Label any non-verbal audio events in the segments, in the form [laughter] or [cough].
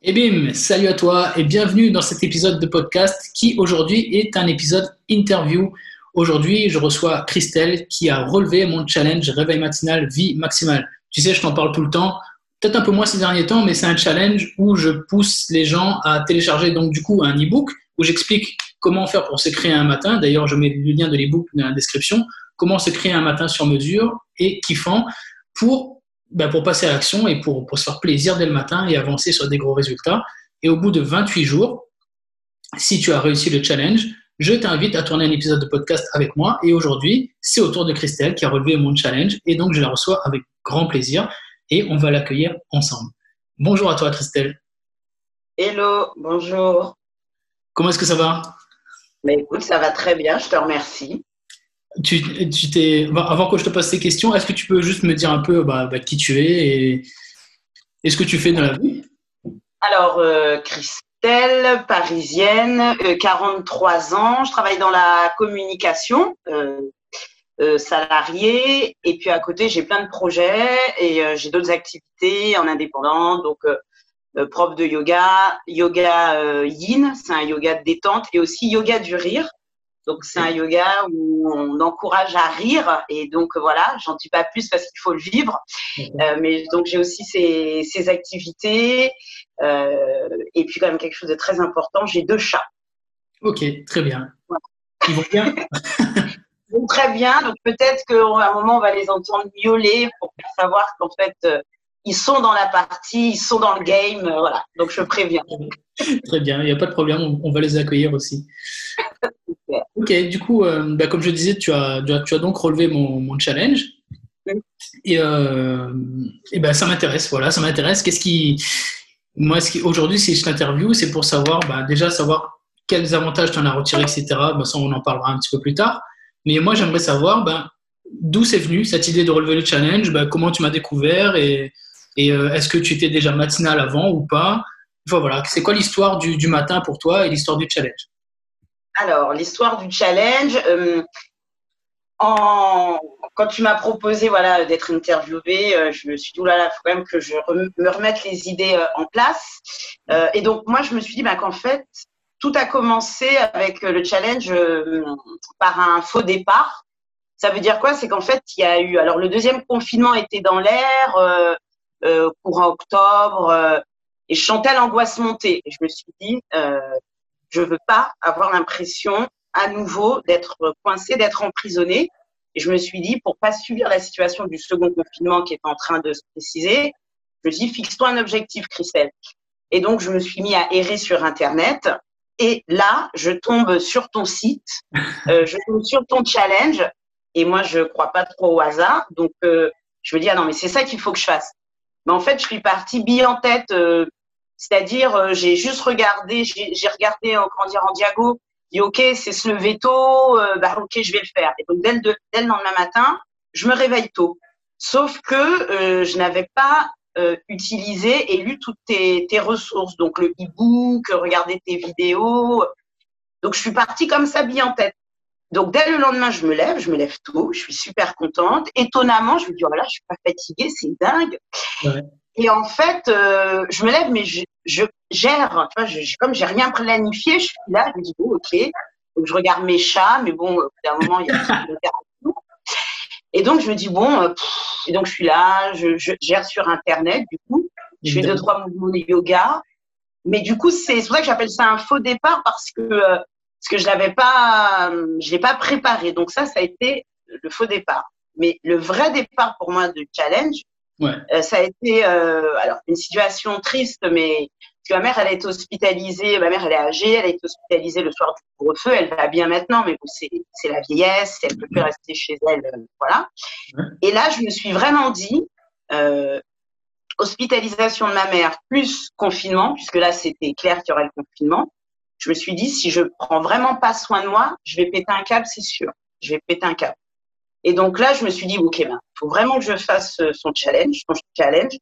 Et bim, salut à toi et bienvenue dans cet épisode de podcast qui aujourd'hui est un épisode interview. Aujourd'hui, je reçois Christelle qui a relevé mon challenge réveil matinal vie maximale. Tu sais, je t'en parle tout le temps, peut-être un peu moins ces derniers temps, mais c'est un challenge où je pousse les gens à télécharger donc du coup un e-book où j'explique comment faire pour se créer un matin. D'ailleurs, je mets le lien de l'e-book dans la description. Comment se créer un matin sur mesure et kiffant pour ben, pour passer à l'action et pour, pour, se faire plaisir dès le matin et avancer sur des gros résultats. Et au bout de 28 jours, si tu as réussi le challenge, je t'invite à tourner un épisode de podcast avec moi. Et aujourd'hui, c'est au tour de Christelle qui a relevé mon challenge. Et donc, je la reçois avec grand plaisir et on va l'accueillir ensemble. Bonjour à toi, Christelle. Hello, bonjour. Comment est-ce que ça va? Mais écoute, ça va très bien, je te remercie t'es, avant que je te pose ces questions, est-ce que tu peux juste me dire un peu bah, bah, qui tu es et, ce que tu fais dans la vie? Alors, euh, Christelle, parisienne, 43 euh, ans, je travaille dans la communication. Euh, salariée et puis à côté j'ai plein de projets et j'ai d'autres activités en indépendant donc prof de yoga yoga yin c'est un yoga de détente et aussi yoga du rire donc, c'est un yoga où on encourage à rire. Et donc, voilà, j'en dis pas plus parce qu'il faut le vivre. Euh, mais donc, j'ai aussi ces, activités. Euh, et puis, quand même, quelque chose de très important, j'ai deux chats. Ok, très bien. Ils vont bien? [laughs] Ils vont très bien. Donc, peut-être qu'à un moment, on va les entendre miauler pour savoir qu'en fait, euh, ils sont dans la partie, ils sont dans le game. voilà. Donc, je préviens. Très bien, il n'y a pas de problème. On va les accueillir aussi. [laughs] Ok, du coup, euh, bah, comme je disais, tu as, tu as donc relevé mon, challenge. Et, euh, et ben, ça m'intéresse, voilà, ça m'intéresse. Qu'est-ce qui. Moi, ce qui, aujourd'hui, si je t'interview, c'est pour savoir, bah, déjà, savoir quels avantages tu en as retiré, etc. Bah, ça, on en parlera un petit peu plus tard. Mais moi, j'aimerais savoir bah, d'où c'est venu cette idée de relever le challenge, bah, comment tu m'as découvert? Et, et euh, est-ce que tu étais déjà matinal avant ou pas? Enfin, voilà, c'est quoi l'histoire du, du matin pour toi et l'histoire du challenge? Alors, l'histoire du challenge, euh, quand tu m'as proposé voilà, d'être interviewée, euh, je me suis dit, oulala, il faut quand même que je me remette les idées euh, en place. et donc, moi, je me suis dit ben, qu'en fait, tout a commencé avec le challenge par un faux départ. Ça veut dire quoi? C'est qu'en fait, il y a eu. Alors, le deuxième confinement était dans l'air, courant octobre, et je chantais l'angoisse monter. Et je me suis dit, je veux pas avoir l'impression à nouveau d'être coincé, d'être emprisonné. Et je me suis dit, pour pas subir la situation du second confinement qui est en train de se préciser, je me suis dit, fixe-toi un objectif, Christelle. Et donc, je me suis mis à errer sur Internet. Et là, je tombe sur ton site, euh, je tombe sur ton challenge. Et moi, je crois pas trop au hasard. Donc, euh, je me dis, ah non, mais c'est ça qu'il faut que je fasse. Mais en fait, je suis partie bille en tête, euh, c'est-à-dire, euh, j'ai juste regardé, j'ai regardé en dire en diago, dit ok, c'est se lever tôt, euh, bah ok, je vais le faire. Et donc dès le, lendemain matin, je me réveille tôt. Sauf que euh, je n'avais pas utilisé et lu toutes tes, ressources, donc le e-book, regarder tes vidéos. Donc je suis partie comme ça, bien en tête. Donc dès le lendemain, je me lève, je me lève tôt, je suis super contente. Étonnamment, je me dis oh là, je suis pas fatiguée, c'est dingue. Et en fait, euh, je me lève, mais je, je gère. Tu vois, je, comme j'ai rien planifié, je suis là, je me dis, bon, ok. Donc, je regarde mes chats, mais bon, d'un moment, il y a [laughs] Et donc, je me dis, bon, euh, et donc, je suis là, je, je, gère sur Internet, du coup. Je fais deux, trois mouvements de yoga. Mais du coup, c'est pour ça que j'appelle ça un faux départ parce que, euh, parce que je l'avais pas, je l'ai pas préparé. Donc, ça, ça a été le faux départ. Mais le vrai départ pour moi de challenge, Ouais. Euh, ça a été euh, alors une situation triste, mais parce que ma mère, elle été hospitalisée. Ma mère, elle est âgée, elle a été hospitalisée le soir du couvre-feu. Elle va bien maintenant, mais c'est la vieillesse, elle peut plus rester chez elle, euh, voilà. Et là, je me suis vraiment dit, euh, hospitalisation de ma mère plus confinement, puisque là, c'était clair qu'il y aurait le confinement. Je me suis dit, si je prends vraiment pas soin de moi, je vais péter un câble, c'est sûr. Je vais péter un câble. Et donc là, je me suis dit, OK, il ben, faut vraiment que je fasse euh, son challenge, son challenge.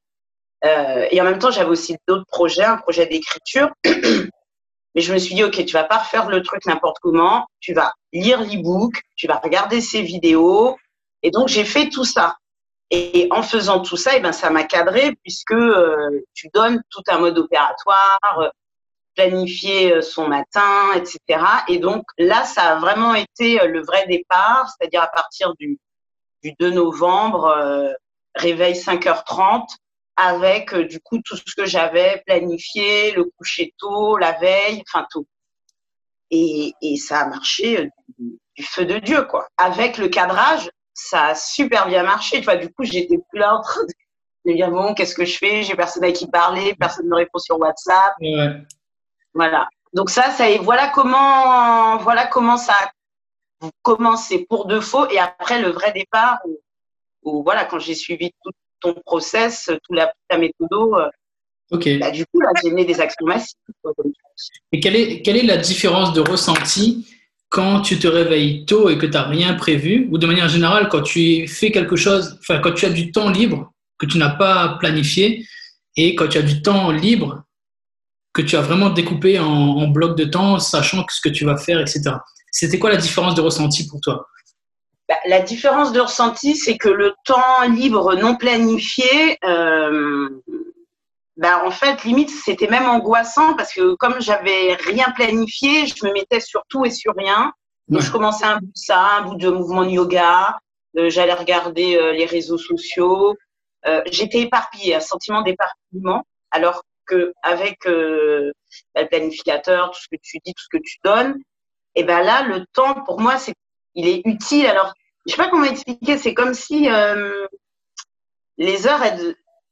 Euh, et en même temps, j'avais aussi d'autres projets, un projet d'écriture. [clears throat] Mais je me suis dit, OK, tu vas pas refaire le truc n'importe comment. Tu vas lire l'e-book, tu vas regarder ses vidéos. Et donc, j'ai fait tout ça. Et en faisant tout ça, et eh ben, ça m'a cadré puisque euh, tu donnes tout un mode opératoire, planifier euh, son matin, etc. Et donc là, ça a vraiment été le vrai départ, c'est-à-dire à partir du, du 2 novembre, réveil 5h30, avec du coup tout ce que j'avais planifié, le coucher tôt, la veille, enfin tout. Et, ça a marché du, feu de Dieu, quoi. Avec le cadrage, ça a super bien marché. Du coup, j'étais plus là en train de dire bon, qu'est-ce que je fais? J'ai personne à qui parler, personne ne répond sur WhatsApp. Voilà. Donc ça, ça est. Voilà comment, voilà comment ça a commencé pour de faux. Et après, le vrai départ, où, voilà, quand j'ai suivi tout ton process, toute la, ta méthode, euh, Ok. Bah, du coup, là, j'ai mené des actions massives. Et quelle est, quelle est la différence de ressenti quand tu te réveilles tôt et que tu n'as rien prévu, ou de manière générale, quand tu fais quelque chose, enfin, quand tu as du temps libre que tu n'as pas planifié, et quand tu as du temps libre que tu as vraiment découpé en, en blocs de temps, sachant ce que tu vas faire, etc. C'était quoi la différence de ressenti pour toi? Bah, La différence de ressenti, c'est que le temps libre non planifié, euh, bah, en fait, limite, c'était même angoissant parce que comme j'avais rien planifié, je me mettais sur tout et sur rien. Donc, je commençais un bout de ça, un bout de mouvement de yoga. Euh, j'allais regarder euh, les réseaux sociaux. Euh, j'étais éparpillée, un sentiment d'éparpillement. Alors que avec euh, bah, le planificateur, tout ce que tu dis, tout ce que tu donnes, et ben là, le temps pour moi, c'est, il est utile. Alors, je sais pas comment expliquer. C'est comme si les heures,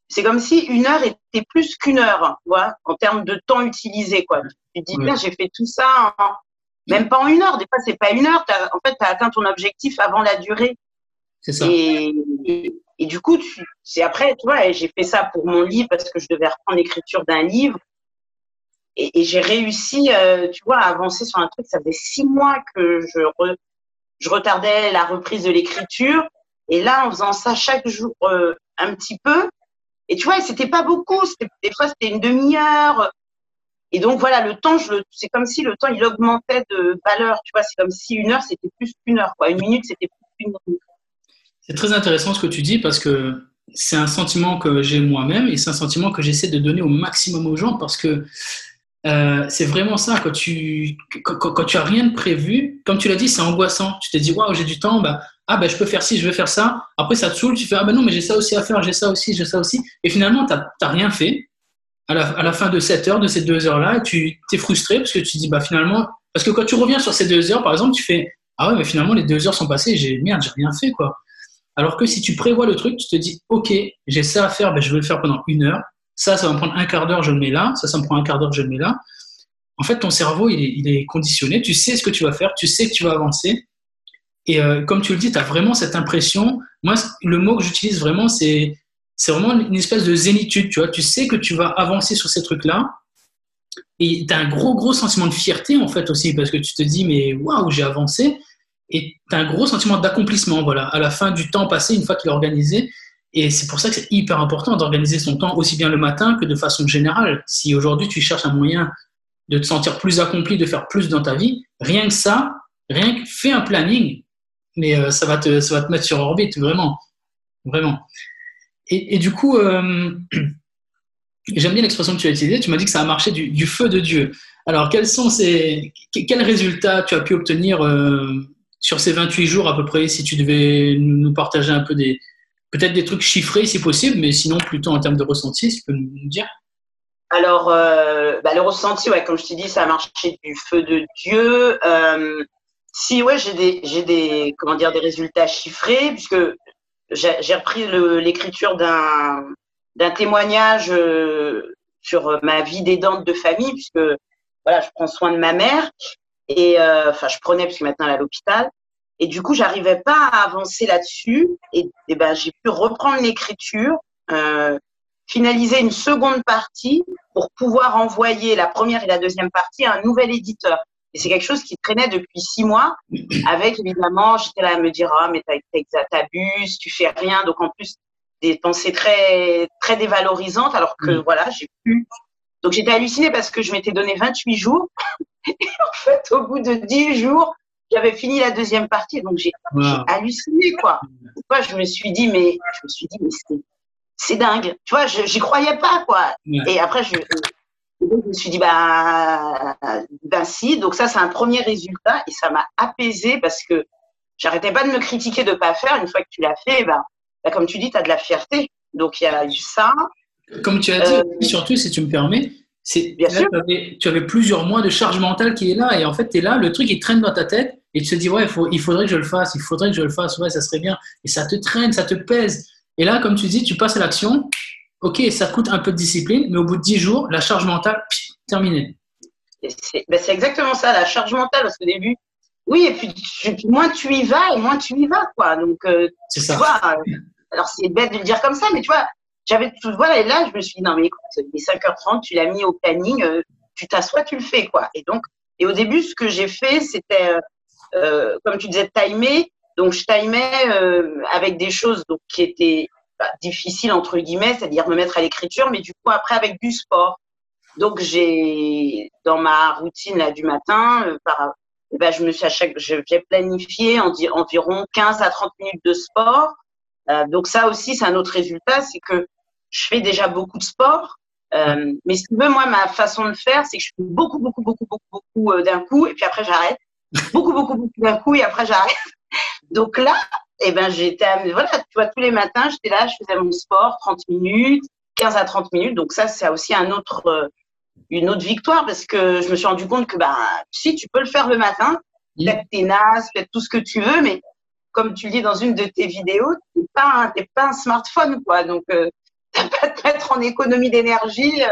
c'est comme si une heure était plus qu'une heure, vois, en termes de temps utilisé, quoi. Tu dis, tiens, j'ai fait tout ça, même pas en une heure. Des fois, c'est pas une heure. en fait, tu as atteint ton objectif avant la durée. C'est ça. Et, et, du coup, c'est après, tu vois, j'ai fait ça pour mon livre parce que je devais reprendre l'écriture d'un livre. Et, et j'ai réussi, euh, tu vois, à avancer sur un truc. Ça faisait six mois que je, je retardais la reprise de l'écriture. Et là, en faisant ça chaque jour euh, un petit peu, et tu vois, c'était pas beaucoup. Des fois, c'était une demi-heure. Et donc, voilà, le temps, c'est comme si le temps, il augmentait de valeur. Tu vois, c'est comme si une heure, c'était plus qu'une heure. Quoi. Une minute, c'était plus qu'une minute. C'est très intéressant ce que tu dis parce que c'est un sentiment que j'ai moi-même et c'est un sentiment que j'essaie de donner au maximum aux gens parce que euh, c'est vraiment ça. Quand tu, quand, tu as rien de prévu, comme tu l'as dit, c'est angoissant. Tu te dis, waouh, j'ai du temps, bah, ah ben je peux faire ci, je vais faire ça. Après ça te saoule, tu fais ah ben non mais j'ai ça aussi à faire, j'ai ça aussi, j'ai ça aussi. Et finalement tu n'as rien fait. À la, à la, fin de cette heure, de ces deux heures-là, tu es frustré parce que tu dis bah finalement, parce que quand tu reviens sur ces deux heures, par exemple, tu fais ah ouais mais finalement les deux heures sont passées, j'ai merde, j'ai rien fait quoi. Alors que si tu prévois le truc, tu te dis ok j'ai ça à faire, ben je vais le faire pendant une heure. Ça, ça va me prendre un quart d'heure, je le mets là. Ça, ça me prend un quart d'heure, je le mets là. En fait, ton cerveau, il est, conditionné. Tu sais ce que tu vas faire, tu sais que tu vas avancer. Et euh, comme tu le dis, tu as vraiment cette impression. Moi, le mot que j'utilise vraiment, c'est c'est vraiment une espèce de zénitude. Tu vois, tu sais que tu vas avancer sur ces trucs-là. Et tu as un gros, gros sentiment de fierté, en fait, aussi, parce que tu te dis, mais waouh, j'ai avancé. Et tu as un gros sentiment d'accomplissement, voilà, à la fin du temps passé, une fois qu'il est organisé. Et c'est pour ça que c'est hyper important d'organiser son temps aussi bien le matin que de façon générale. Si aujourd'hui tu cherches un moyen de te sentir plus accompli, de faire plus dans ta vie, rien que ça, rien que fais un planning, mais euh, ça, va te, ça va te mettre sur orbite, vraiment. Vraiment. Et, du coup, euh, [clears throat] j'aime bien l'expression que tu as utilisée. Tu m'as dit que ça a marché du, du, feu de Dieu. Alors, quels sont ces, quels résultats tu as pu obtenir euh, sur ces 28 jours à peu près, si tu devais nous partager un peu des, peut-être des trucs chiffrés si possible, mais sinon plutôt en termes de ressenti, si tu peux nous dire alors, euh, bah, le ressenti, ouais, comme je t'ai dit, ça a marché du feu de Dieu. Euh, si, ouais, j'ai des, j'ai des, comment dire, des résultats chiffrés, puisque j'ai repris l'écriture d'un, d'un témoignage euh, sur ma vie d'aidante de famille, puisque voilà, je prends soin de ma mère et euh, enfin, je prenais parce que maintenant elle est à l'hôpital. Et du coup, j'arrivais pas à avancer là-dessus. Et, et ben, j'ai pu reprendre l'écriture, euh, finaliser une seconde partie pour pouvoir envoyer la première et la deuxième partie à un nouvel éditeur. Et c'est quelque chose qui traînait depuis six mois, avec évidemment, j'étais là à me dire, ah, mais t'abuses, tu fais rien. Donc en plus, des pensées très, très dévalorisantes, alors que mm. voilà, j'ai pu. Donc j'étais hallucinée parce que je m'étais donné 28 jours. Et en fait, au bout de 10 jours, j'avais fini la deuxième partie, donc j'ai halluciné, quoi. Je me suis dit, mais je me suis dit, mais c'est dingue. Tu vois, j'y croyais pas, quoi. Et après, je, je me suis dit, bah, bah si. Donc ça, c'est un premier résultat et ça m'a apaisé parce que j'arrêtais pas de me critiquer de pas faire. Une fois que tu l'as fait, bah, bah, comme tu dis, tu as de la fierté. Donc il y a eu ça. Comme tu as dit, euh, surtout si tu me permets, c'est tu, avais, tu avais plusieurs mois de charge mentale qui est là et en fait tu es là, le truc il traîne dans ta tête et tu te dis ouais, il faudrait que je le fasse, il faudrait que je le fasse, ouais, ça serait bien et ça te traîne, ça te pèse. Et là, comme tu dis, tu passes à l'action, ok, ça coûte un peu de discipline, mais au bout de 10 jours, la charge mentale, terminée. Ben, c'est exactement ça, la charge mentale, parce qu'au début, oui, et puis moins tu y vas, et moins tu y vas, quoi. Donc, euh, c'est ça. Euh, alors c'est bête de le dire comme ça, mais tu vois, j'avais tout, voilà, et là, je me suis dit, non, mais écoute, les 5h30, tu l'as mis au planning, euh, tu t'assois, tu le fais, quoi. Et donc, et au début, ce que j'ai fait, c'était, comme tu disais, timer. Donc, je timais avec des choses donc, qui étaient difficile entre guillemets, c'est-à-dire me mettre à l'écriture, mais du coup après avec du sport. Donc j'ai dans ma routine là du matin, euh, par, eh ben, je me suis à chaque, j'ai planifié en, environ 15 à 30 minutes de sport. Euh, donc ça aussi c'est un autre résultat, c'est que je fais déjà beaucoup de sport. Euh, mais si tu veux, moi, ma façon de faire, c'est que je fais beaucoup, beaucoup, beaucoup, beaucoup, beaucoup euh, d'un coup, et puis après j'arrête. Beaucoup, [laughs] beaucoup, beaucoup d'un coup, et après j'arrête. Donc là, eh ben j'étais voilà tu vois tous les matins j'étais là je faisais mon sport 30 minutes 15 à 30 minutes donc ça c'est aussi un autre euh, une autre victoire parce que je me suis rendu compte que bah si tu peux le faire le matin peut-être t'es naze peut-être tout ce que tu veux mais comme tu le dis dans une de tes vidéos t'es pas un, pas un smartphone quoi donc euh, t'as pas à te mettre en économie d'énergie.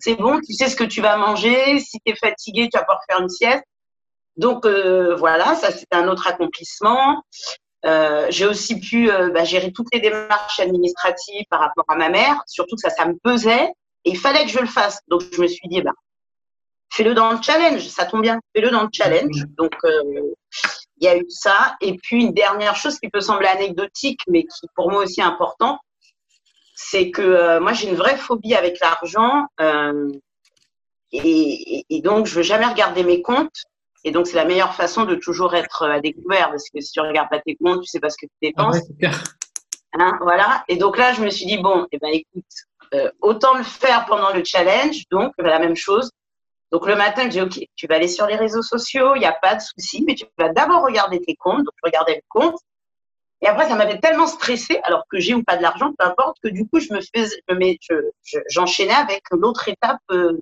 C'est bon tu sais ce que tu vas manger. Si tu es fatigué tu vas pouvoir faire une sieste. Donc euh, voilà, ça c'était un autre accomplissement. Euh, j'ai aussi pu euh, bah, gérer toutes les démarches administratives par rapport à ma mère, surtout que ça, ça me pesait. Et il fallait que je le fasse. Donc je me suis dit, bah, fais-le dans le challenge, ça tombe bien, fais-le dans le challenge. Donc il y a eu ça. Et puis une dernière chose qui peut sembler anecdotique, mais qui pour moi aussi est important, c'est que moi j'ai une vraie phobie avec l'argent et, et, donc je veux jamais regarder mes comptes et donc, c'est la meilleure façon de toujours être à découvert parce que si tu regardes pas tes comptes, tu sais pas ce que tu dépenses. Ah hein, voilà. Et donc là, je me suis dit, bon, eh ben, écoute, euh, autant le faire pendant le challenge. Donc, la même chose. Donc, le matin, je dis, OK, tu vas aller sur les réseaux sociaux, il n'y a pas de souci, mais tu vas d'abord regarder tes comptes. Donc, je regardais le compte. Et après, ça m'avait tellement stressé, alors que j'ai ou pas de l'argent, peu importe, que du coup, je me faisais, j'enchaînais avec l'autre étape euh,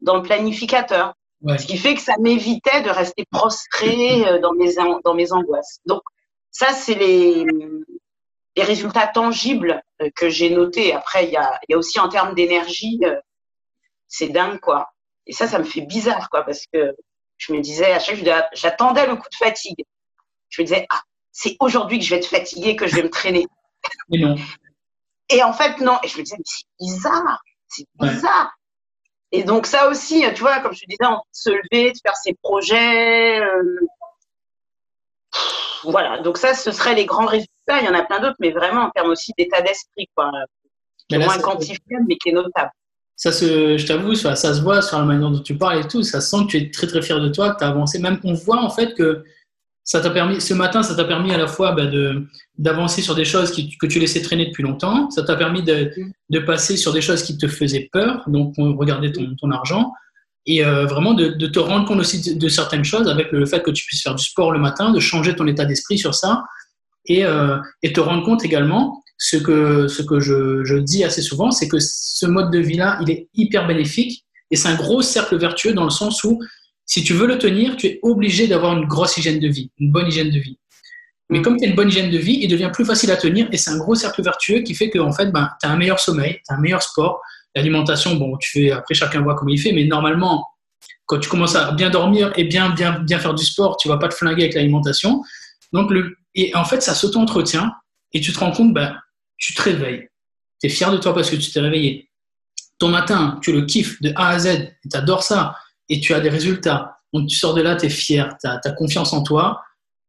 dans le planificateur. Ce qui fait que ça m'évitait de rester prostré euh, dans mes, dans mes angoisses. Donc, ça, c'est les, les résultats tangibles euh, que j'ai notés. Après, il y a, y a aussi en termes d'énergie, euh, c'est dingue, quoi. Et ça, ça me fait bizarre, quoi, parce que je me disais, à chaque fois, j'attendais le coup de fatigue. Je me disais, ah, c'est aujourd'hui que je vais être fatiguée, que je vais me traîner. Et non. Et en fait, non. Et je me disais, mais c'est bizarre, c'est bizarre. Et donc ça aussi, tu vois, comme je te disais, on se lever, de faire ses projets. Euh, voilà, donc ça, ce seraient les grands résultats. Il y en a plein d'autres, mais vraiment en termes aussi d'état d'esprit, quoi. Qui moins quantifiable, mais qui est notable. Ça se, je t'avoue, ça, ça, se voit sur la manière dont tu parles et tout. Ça sent que tu es très très fier de toi, que tu as avancé. Même qu'on voit en fait que ça t'a permis, ce matin, ça t'a permis à la fois bah, de, d'avancer sur des choses que tu laissais traîner depuis longtemps. Ça t'a permis de, de, passer sur des choses qui te faisaient peur, donc regarder ton, argent, et euh, vraiment de, te rendre compte aussi de, certaines choses avec le fait que tu puisses faire du sport le matin, de changer ton état d'esprit sur ça, et, euh, te rendre compte également, ce que, ce que je dis assez souvent, c'est que ce mode de vie-là, il est hyper bénéfique, et c'est un gros cercle vertueux dans le sens où si tu veux le tenir, tu es obligé d'avoir une grosse hygiène de vie, une bonne hygiène de vie. Mais mm. comme tu as une bonne hygiène de vie, il devient plus facile à tenir et c'est un gros cercle vertueux qui fait que en fait, ben, tu as un meilleur sommeil, tu as un meilleur sport. L'alimentation, bon, tu fais, après chacun voit comment il fait, mais normalement, quand tu commences à bien dormir et bien, bien, bien faire du sport, tu vas pas te flinguer avec l'alimentation. Donc, le, et en fait, ça s'auto-entretient et tu te rends compte, ben, tu te réveilles. Tu es fier de toi parce que tu t'es réveillé. Ton matin, tu le kiffes de A à Z, tu adores ça et tu as des résultats. Donc tu sors de là, tu es fier, tu as, confiance en toi,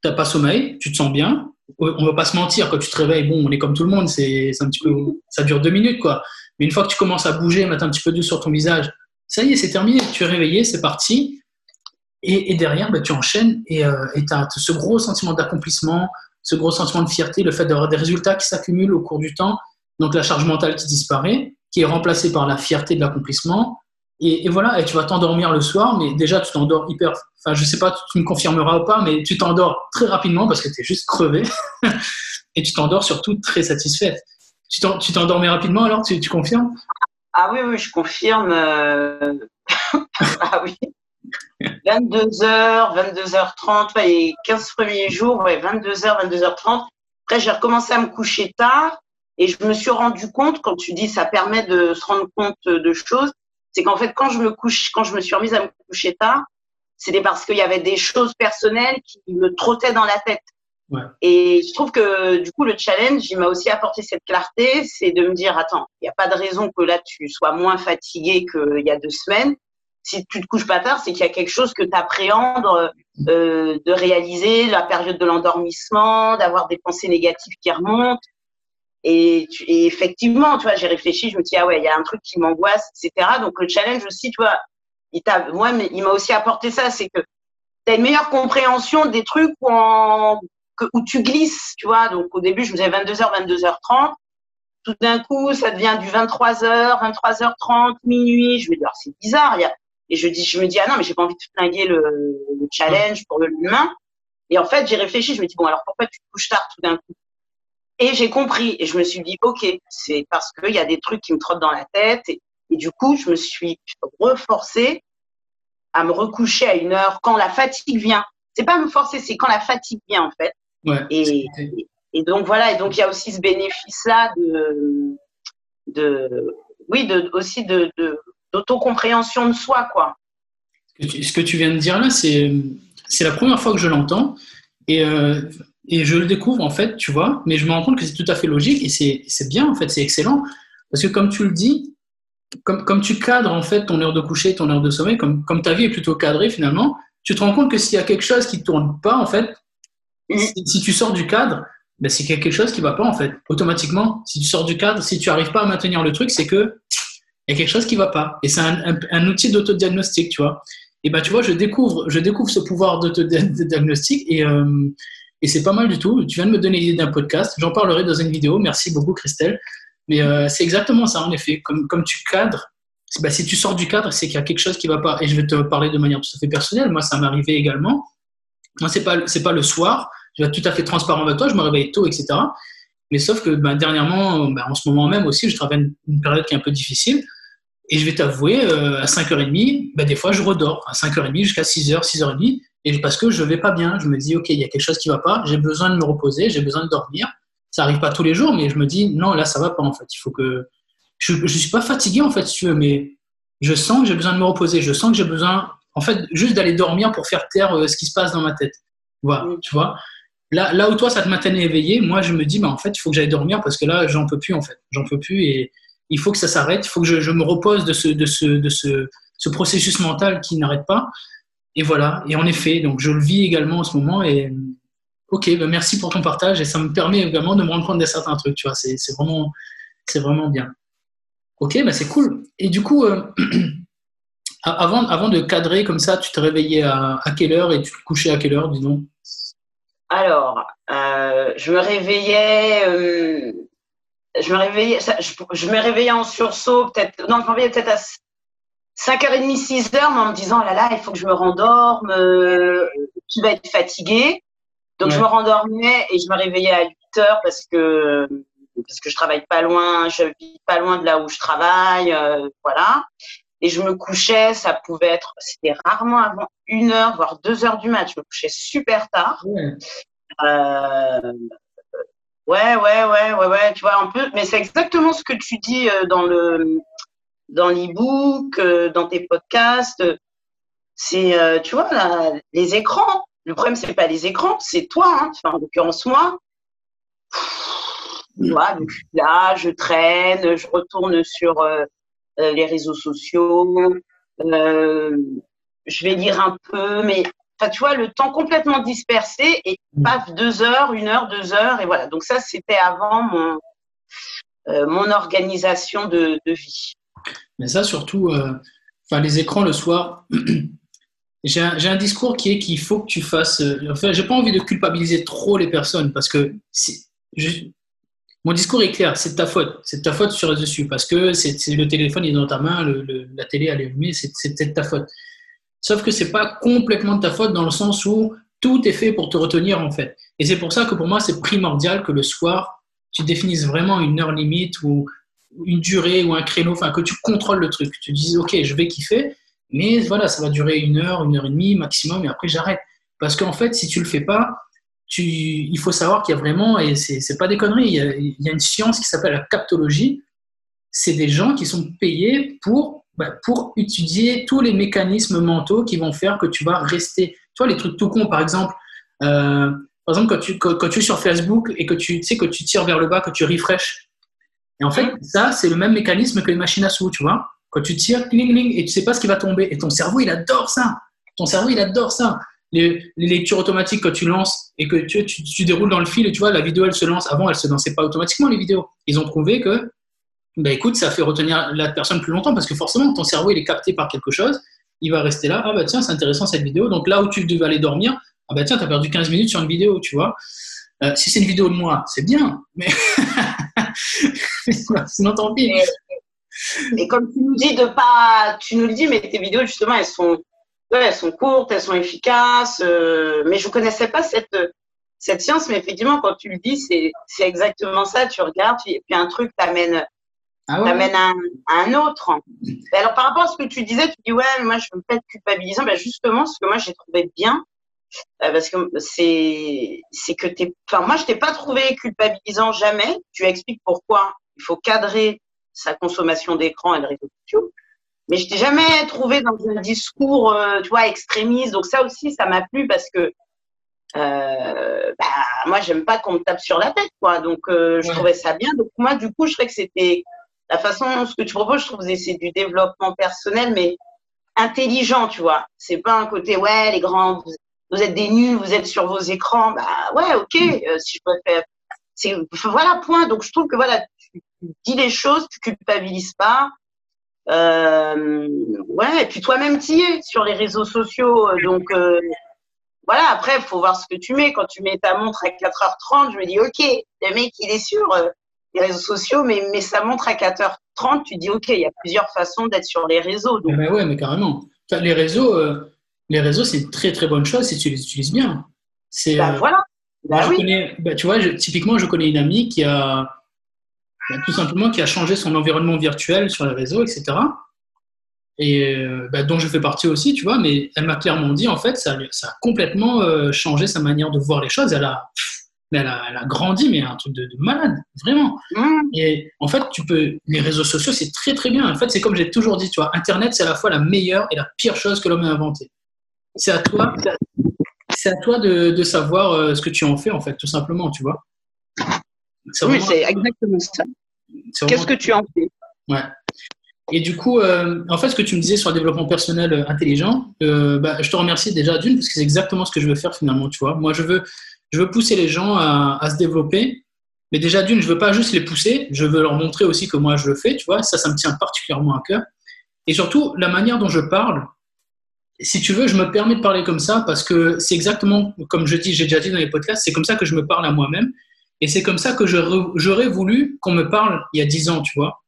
tu n'as pas sommeil, tu te sens bien. On va pas se mentir, quand tu te réveilles, bon, on est comme tout le monde, c'est un petit peu, ça dure deux minutes, quoi. Mais une fois que tu commences à bouger, mettre un petit peu d'eau sur ton visage, ça y est, c'est terminé, tu es réveillé, c'est parti. Et, derrière, bah, tu enchaînes et tu as ce gros sentiment d'accomplissement, ce gros sentiment de fierté, le fait d'avoir des résultats qui s'accumulent au cours du temps, donc la charge mentale qui disparaît, qui est remplacée par la fierté de l'accomplissement. Et, voilà, et tu vas t'endormir le soir, mais déjà tu t'endors hyper. Enfin, je sais pas, tu me confirmeras ou pas, mais tu t'endors très rapidement parce que tu es juste crevé. [laughs] et tu t'endors surtout très satisfaite. Tu t'endormais rapidement alors, tu, confirmes? Ah oui, oui, je confirme. Euh, [laughs] ah oui. 22h, 22h30, les 15 premiers jours, 22h, 22h30. Après, j'ai recommencé à me coucher tard et je me suis rendu compte, quand tu dis ça permet de se rendre compte de choses, c'est qu'en fait, quand je me couche, quand je me suis remise à me coucher tard, c'était parce qu'il y avait des choses personnelles qui me trottaient dans la tête. Et je trouve que du coup, le challenge, il m'a aussi apporté cette clarté, c'est de me dire, attends, il n'y a pas de raison que là, tu sois moins fatigué qu'il y a deux semaines. Si tu te couches pas tard, c'est qu'il y a quelque chose que tu appréhendes euh, de réaliser, la période de l'endormissement, d'avoir des pensées négatives qui remontent. Et, effectivement, tu vois, j'ai réfléchi, je me dis, ah ouais, il y a un truc qui m'angoisse, etc. Donc le challenge aussi, tu vois, il moi, il m'a aussi apporté ça, c'est que tu as une meilleure compréhension des trucs où, tu glisses, tu vois. Donc au début, je faisais 22h, 22h30. Tout d'un coup, ça devient du 23h, 23h30, minuit. Je me dis, alors c'est bizarre. Y a... Et je, dis, je me dis, ah non, mais j'ai pas envie de flinguer le, le challenge pour le lendemain. Et en fait, j'ai réfléchi, je me dis, bon, alors pourquoi tu te couches tard tout d'un coup? Et j'ai compris et je me suis dit, OK, c'est parce qu'il y a des trucs qui me trottent dans la tête. Et, du coup, je me suis reforcée à me recoucher à une heure quand la fatigue vient. C'est pas me forcer, c'est quand la fatigue vient en fait. Ouais, et, et, donc voilà, et donc il y a aussi ce bénéfice-là de, de, oui, de, aussi de, d'autocompréhension de, soi, quoi. Ce que tu viens de dire là, c'est, c'est la première fois que je l'entends. Et euh, et je le découvre, en fait, tu vois, mais je me rends compte que c'est tout à fait logique et c'est bien, en fait, c'est excellent. Parce que comme tu le dis, comme, comme tu cadres, en fait, ton heure de coucher, ton heure de sommeil, comme, comme ta vie est plutôt cadrée, finalement, tu te rends compte que s'il y a quelque chose qui ne tourne pas, en fait, si, tu sors du cadre, ben, c'est qu'il y a quelque chose qui ne va pas, en fait, automatiquement. Si tu sors du cadre, si tu n'arrives pas à maintenir le truc, c'est que il y a quelque chose qui ne va pas. Et c'est un, un, outil d'autodiagnostic, tu vois. Et ben, tu vois, je découvre, je découvre ce pouvoir d'autodiagnostic et, euh, et c'est pas mal du tout. Tu viens de me donner l'idée d'un podcast. J'en parlerai dans une vidéo. Merci beaucoup, Christelle. Mais euh, c'est exactement ça, en effet. Comme, tu cadres, bah, si tu sors du cadre, c'est qu'il y a quelque chose qui ne va pas. Et je vais te parler de manière tout à fait personnelle. Moi, ça arrivé également. Moi, ce n'est pas, pas le soir. Je vais être tout à fait transparent avec toi. Je me réveille tôt, etc. Mais sauf que bah, dernièrement, bah, en ce moment même aussi, je travaille une période qui est un peu difficile. Et je vais t'avouer, euh, à 5h30, bah, des fois, je redors. À 5h30 jusqu'à 6h, 6h30. Et parce que je vais pas bien, je me dis, OK, il y a quelque chose qui va pas, j'ai besoin de me reposer, j'ai besoin de dormir. Ça arrive pas tous les jours, mais je me dis, non, là, ça va pas, en fait. Il faut que. Je, ne suis pas fatigué, en fait, si tu veux, mais je sens que j'ai besoin de me reposer. Je sens que j'ai besoin, en fait, juste d'aller dormir pour faire taire euh, ce qui se passe dans ma tête. Voilà, tu vois. Là, là où toi, ça te maintenait éveillé, moi, je me dis, bah, en fait, il faut que j'aille dormir parce que là, j'en peux plus, en fait. J'en peux plus et il faut que ça s'arrête. Il faut que je, je, me repose de ce, de ce, de ce, ce processus mental qui n'arrête pas. Et voilà, et en effet, donc je le vis également en ce moment. Et ok, ben merci pour ton partage et ça me permet également de me rendre compte de certains trucs, tu vois, c'est vraiment, vraiment bien. Ok, ben c'est cool. Et du coup, euh, [clears throat] avant, avant de cadrer comme ça, tu te réveillais à, quelle heure et tu te couchais à quelle heure, disons? Alors, euh, je me réveillais. Euh, je me réveillais, je, je, me réveillais en sursaut, peut-être. Non, je me réveillais peut-être à 5h30, 6h, en me disant, oh là là, il faut que je me rendorme, euh, tu vas être fatigué. Donc, je me rendormais et je me réveillais à 8h parce que, parce que je travaille pas loin, je vis pas loin de là où je travaille, euh, voilà. Et je me couchais, ça pouvait être, c'était rarement avant 1h, voire 2h du match. Je me couchais super tard. Ouais. Euh, ouais, ouais, ouais, ouais, ouais, tu vois, un peu. Mais c'est exactement ce que tu dis euh, dans le, dans l'e-book, euh, dans tes podcasts. C'est, euh, tu vois, les écrans. Le problème, c'est pas les écrans, c'est toi. Hein. en l'occurrence, moi. Moi, donc, là, je traîne, je retourne sur euh, les réseaux sociaux. je vais lire un peu, mais tu vois, le temps complètement dispersé et mm. paf, deux heures, une heure, deux heures, et voilà. Donc ça, c'était avant mon, mon organisation de, de vie. Mais ça, surtout, euh, enfin, les écrans le soir, [clears throat] j'ai un, discours qui est qu'il faut que tu fasses. Euh, enfin, j'ai pas envie de culpabiliser trop les personnes parce que mon discours est clair, c'est de ta faute. C'est de ta faute sur dessus parce que c'est le téléphone est dans ta main, la télé elle est allumée, c'est de ta faute. Sauf que c'est pas complètement de ta faute dans le sens où tout est fait pour te retenir en fait. Et c'est pour ça que pour moi c'est primordial que le soir tu définisses vraiment une heure limite ou une durée ou un créneau, enfin que tu contrôles le truc. Tu dises ok je vais kiffer, mais voilà ça va durer une heure, une heure et demie maximum et après j'arrête. Parce qu'en fait si tu le fais pas, tu, il faut savoir qu'il y a vraiment, et c'est pas des conneries, il y, a, y a une science qui s'appelle la captologie. C'est des gens qui sont payés pour bah, pour étudier tous les mécanismes mentaux qui vont faire que tu vas rester. Tu vois, les trucs tout cons, par exemple, euh, par exemple quand, tu, quand, tu es sur Facebook et que tu, sais que tu tires vers le bas, que tu refresh. Et en fait, ça, c'est le même mécanisme que les machines à sous, tu vois. Quand tu tires, cling, cling, et tu sais pas ce qui va tomber. Et ton cerveau, il adore ça. Ton cerveau, il adore ça. Les, lectures automatiques, quand tu lances et que tu, tu, tu, déroules dans le fil et tu vois, la vidéo, elle se lance. Avant, elle se lançait pas automatiquement, les vidéos. Ils ont trouvé que ben écoute, ça fait retenir la personne plus longtemps parce que forcément, ton cerveau, il est capté par quelque chose. Il va rester là. Ah, bah tiens, c'est intéressant cette vidéo. Donc là où tu devais aller dormir, ah, bah tiens, tu as perdu 15 minutes sur une vidéo, tu vois. Euh, si c'est une vidéo de moi, c'est bien, mais [laughs] sinon tant pis. Et, comme tu nous dis de pas, tu nous le dis, mais tes vidéos justement, elles sont, elles sont courtes, elles sont efficaces. Euh, mais je connaissais pas cette cette science, mais effectivement, quand tu le dis, c'est exactement ça. Tu regardes, et puis un truc t'amène ah t'amènes à, un autre. alors, par rapport à ce que tu disais, tu dis, ouais, moi, je pas être culpabilisant. Ben, justement, ce que moi, j'ai trouvé bien, parce que c'est, c'est que t'es, enfin, moi, je t'ai pas trouvé culpabilisant jamais. Tu expliques pourquoi il faut cadrer sa consommation d'écran et de réseaux sociaux. Mais je t'ai jamais trouvé dans un discours, euh, tu vois, extrémiste. Donc, ça aussi, ça m'a plu parce que, euh, bah, moi, j'aime pas qu'on me tape sur la tête, quoi. Donc, euh, je trouvais ça bien. Donc, moi, du coup, je trouvais que c'était la façon, ce que tu proposes, je trouve que c'est du développement personnel, mais intelligent, tu vois. C'est pas un côté, ouais, les grands, vous, êtes des nuls, vous êtes sur vos écrans. Bah ouais, ok, euh, si je préfère. C'est, voilà, point. Donc je trouve que voilà, tu, dis les choses, tu culpabilises pas. Euh, ouais, et puis toi-même tu y es sur les réseaux sociaux. Donc euh, voilà, après, il faut voir ce que tu mets. Quand tu mets ta montre à 4h30, je me dis, ok, le mec, il est sûr les réseaux sociaux, mais, mais ça montre à 4h30, tu dis, OK, il y a plusieurs façons d'être sur les réseaux. Donc... Ah ouais, mais carrément. les réseaux, euh, les réseaux c'est une très très bonne chose si tu les utilises bien. C'est, bah, euh, voilà. Bah, je connais, bah, tu vois, typiquement, je connais une amie qui a bah, tout simplement qui a changé son environnement virtuel sur les réseaux, etc. Et euh, dont je fais partie aussi, tu vois, mais elle m'a clairement dit, en fait, ça, ça a complètement changé sa manière de voir les choses. Elle a, mais elle a, grandi, mais un truc de, malade, vraiment. Mm. Et en fait, tu peux, les réseaux sociaux, c'est très très bien. En fait, c'est comme j'ai toujours dit, tu vois, Internet, c'est à la fois la meilleure et la pire chose que l'homme a inventée. C'est à toi, c'est à toi de, de, savoir euh, ce que tu en fais, en fait, tout simplement, tu vois. Oui, c'est exactement ça. Qu'est-ce que tu en fais? Ouais. Et du coup, euh, en fait, ce que tu me disais sur le développement personnel euh, intelligent, bah, je te remercie déjà d'une, parce que c'est exactement ce que je veux faire finalement, tu vois. Moi, je veux, je veux pousser les gens à, se développer. Mais déjà, d'une, je veux pas juste les pousser, je veux leur montrer aussi que moi je le fais, tu vois. Ça, ça me tient particulièrement à cœur. Et surtout, la manière dont je parle, si tu veux, je me permets de parler comme ça parce que c'est exactement, comme je dis, j'ai déjà dit dans les podcasts, c'est comme ça que je me parle à moi-même. Et c'est comme ça que j'aurais voulu qu'on me parle il y a dix ans, tu vois.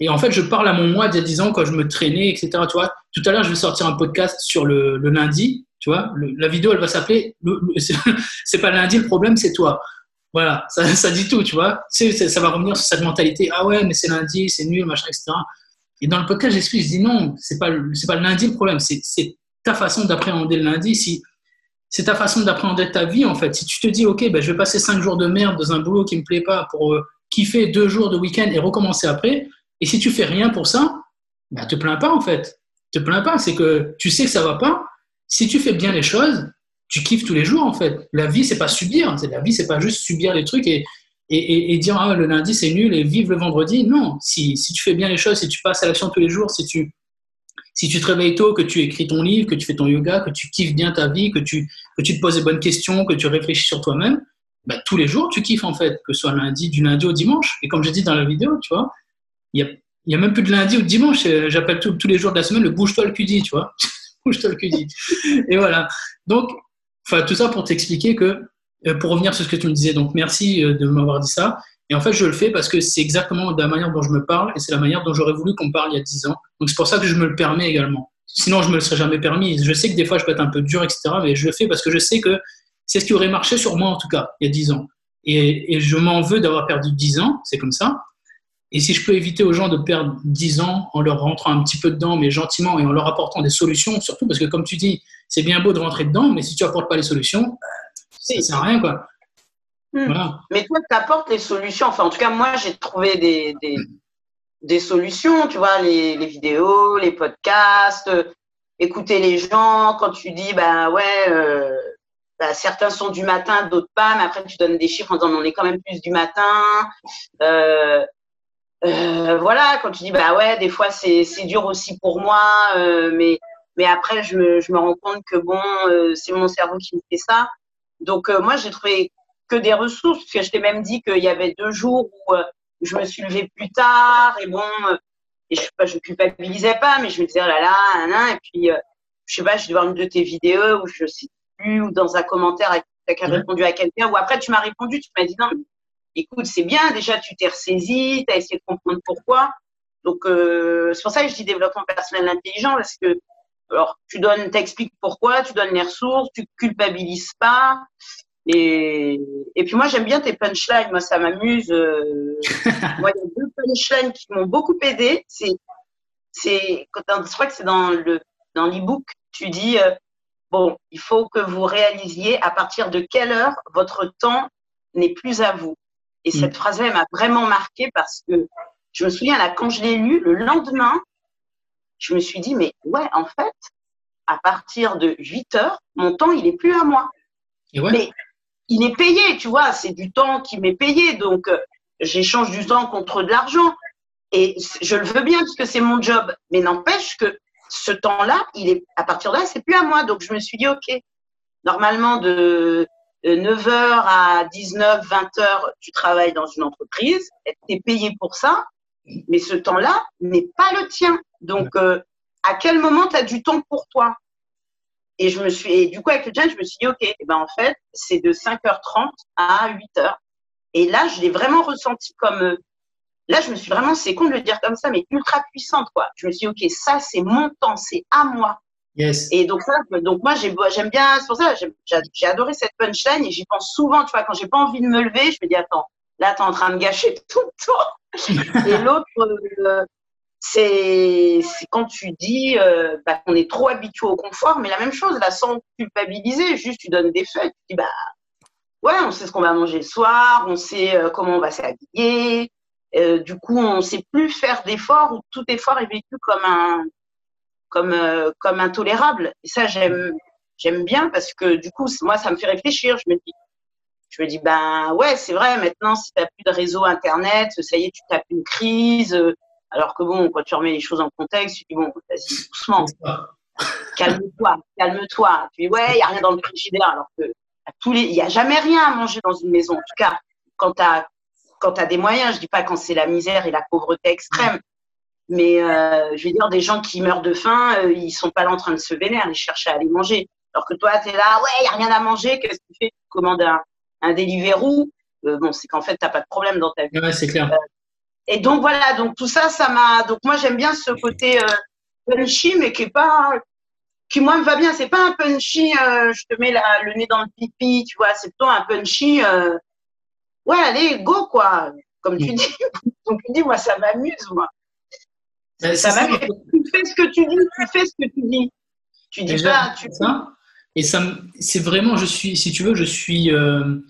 Et en fait, je parle à mon moi d'il y a dix ans quand je me traînais, etc. Tu vois. Tout à l'heure, je vais sortir un podcast sur le lundi tu vois, la vidéo, elle va s'appeler. [laughs] C'est pas lundi, le problème, c'est toi. Voilà, ça, ça, dit tout, tu vois. ça va revenir sur cette mentalité. Ah ouais, mais c'est lundi, c'est nul, machin, etc. Et dans le podcast, j'explique, je dis non, c'est pas, pas le lundi le problème, c'est ta façon d'appréhender le lundi. Si, c'est ta façon d'appréhender ta vie, en fait. Si tu te dis, OK, ben, je vais passer cinq jours de merde dans un boulot qui me plaît pas pour euh, kiffer deux jours de week-end et recommencer après, et si tu fais rien pour ça, ben, te plains pas, en fait. Te plains pas, c'est que tu sais que ça va pas, si tu fais bien les choses, tu kiffes tous les jours en fait. La vie, c'est pas subir. La vie, c'est pas juste subir les trucs et, et, dire ah, le lundi c'est nul et vivre le vendredi. Non, si, si, tu fais bien les choses, si tu passes à l'action tous les jours, si tu, si tu te réveilles tôt, que tu écris ton livre, que tu fais ton yoga, que tu kiffes bien ta vie, que tu, que tu te poses des bonnes questions, que tu réfléchis sur toi-même, bah, tous les jours tu kiffes en fait, que ce soit lundi, du lundi au dimanche. Et comme j'ai dit dans la vidéo, tu vois, il y a, y a, même plus de lundi ou de dimanche. J'appelle tous les jours de la semaine le bouge-toi le cudi, tu vois. [laughs] te le. Et voilà. Donc, tout ça pour t'expliquer que, euh, pour revenir sur ce que tu me disais, donc merci euh, de m'avoir dit ça. Et en fait, je le fais parce que c'est exactement la manière dont je me parle et c'est la manière dont j'aurais voulu qu'on parle il y a 10 ans. Donc, c'est pour ça que je me le permets également. Sinon, je me le serais jamais permis. Je sais que des fois, je peux être un peu dur, etc. Mais je le fais parce que je sais que c'est ce qui aurait marché sur moi, en tout cas, il y a 10 ans. Et, et je m'en veux d'avoir perdu 10 ans, c'est comme ça. Et si je peux éviter aux gens de perdre 10 ans en leur rentrant un petit peu dedans, mais gentiment, et en leur apportant des solutions, surtout parce que, comme tu dis, c'est bien beau de rentrer dedans, mais si tu apportes pas les solutions, ça sert à rien, quoi. Hmm. Mais toi, tu apportes les solutions. Enfin, en tout cas, moi, j'ai trouvé des, des, des, solutions, tu vois, les, les vidéos, les podcasts, euh, écouter les gens. Quand tu dis, ben ouais, euh, bah, certains sont du matin, d'autres pas, mais après, tu donnes des chiffres en disant, on est quand même plus du matin. Euh, voilà, quand tu dis bah ouais, des fois c'est dur aussi pour moi, mais mais après je me, je me rends compte que bon, c'est mon cerveau qui me fait ça. Donc moi j'ai trouvé que des ressources, parce que je t'ai même dit qu'il y avait deux jours où je me suis levée plus tard et bon, et je je culpabilisais pas, mais je me disais oh là là, nan, et puis je sais pas, je vais voir une de tes vidéos où je sais plus ou dans un commentaire tu as répondu à quelqu'un ou après tu m'as répondu, tu m'as dit non écoute, c'est bien, déjà tu t'es ressaisi, tu as essayé de comprendre pourquoi. Donc, euh, c'est pour ça que je dis développement personnel intelligent, parce que alors, tu donnes, t'expliques pourquoi, tu donnes les ressources, tu culpabilises pas. Et, et puis moi, j'aime bien tes punchlines. Moi, ça m'amuse. Euh, [laughs] moi, il y a deux punchlines qui m'ont beaucoup aidé. C'est, c'est, je crois que c'est dans le, dans l'e-book, tu dis, euh, bon, il faut que vous réalisiez à partir de quelle heure votre temps n'est plus à vous. Et cette mm. phrase-là, m'a vraiment marquée parce que je me souviens, là, quand je l'ai lu, le lendemain, je me suis dit, mais ouais, en fait, à partir de 8 heures, mon temps, il est plus à moi. Mais il est payé, tu vois, c'est du temps qui m'est payé. Donc, euh, j'échange du temps contre de l'argent. Et je le veux bien puisque c'est mon job. Mais n'empêche que ce temps-là, il est, à partir de là, c'est plus à moi. Donc, je me suis dit, OK, normalement, de 9h à 19, 20h, tu travailles dans une entreprise, tu es payé pour ça, mais ce temps-là n'est pas le tien. Donc, euh, à quel moment tu as du temps pour toi? Et je me suis, et du coup, avec le challenge, je me suis dit, OK, eh ben, en fait, c'est de 5h30 à 8h. Et là, je l'ai vraiment ressenti comme, euh, là, je me suis vraiment, c'est con de le dire comme ça, mais ultra puissante, quoi. Je me suis dit, OK, ça, c'est mon temps, c'est à moi. Et donc, donc moi, j'aime bien, c'est pour ça, j'ai adoré cette punchline et j'y pense souvent, tu vois, quand j'ai pas envie de me lever, je me dis, attends, là, tu es en train de gâcher [laughs] tout le temps. et l'autre, euh, c'est quand tu dis euh, bah, qu'on est trop habitué au confort, mais la même chose, là, sans culpabiliser, juste tu donnes des faits, tu dis, bah, ouais, on sait ce qu'on va manger le soir, on sait euh, comment on va s'habiller. du coup, on sait plus faire d'efforts ou tout effort est vécu comme un, comme intolérable. Et ça, j'aime, j'aime bien parce que du coup, moi, ça me fait réfléchir. Je me dis, je me dis, ben ouais, c'est vrai, maintenant, si tu n'as plus de réseau Internet, ça y est, tu tapes une crise. Alors que bon, quand tu remets les choses en contexte, tu dis, bon, vas-y, doucement. Calme-toi, calme-toi. Tu dis, ouais, il n'y a rien dans le frigidaire. Alors que il n'y a jamais rien à manger dans une maison. En tout cas, quand tu as, des moyens, je dis pas quand c'est la misère et la pauvreté extrême, mais euh, je veux dire, des gens qui meurent de faim, euh, ils sont pas là en train de se vénérer, ils cherchent à aller manger. Alors que toi, tu es là, ouais, il n'y a rien à manger, qu'est-ce que tu fais? Tu commandes un, un Deliveroo. Euh, bon, c'est qu'en fait, tu n'as pas de problème dans ta vie. Ouais, c'est clair. et donc, voilà, donc tout ça, ça m'a. Donc, moi, j'aime bien ce côté punchy, mais qui est pas. qui, moi, me va bien. C'est pas un punchy, je te mets le nez dans le pipi, tu vois, c'est plutôt un punchy. ouais, allez, go, quoi. Comme tu mm. dis. [laughs] donc, tu dis, moi, ça m'amuse, moi. Ben, ça, va, tu fais ce que tu dis, tu fais ce que tu dis. Tu dis pas, tu ça. Et ça, c'est vraiment, je suis, si tu veux, je suis euh,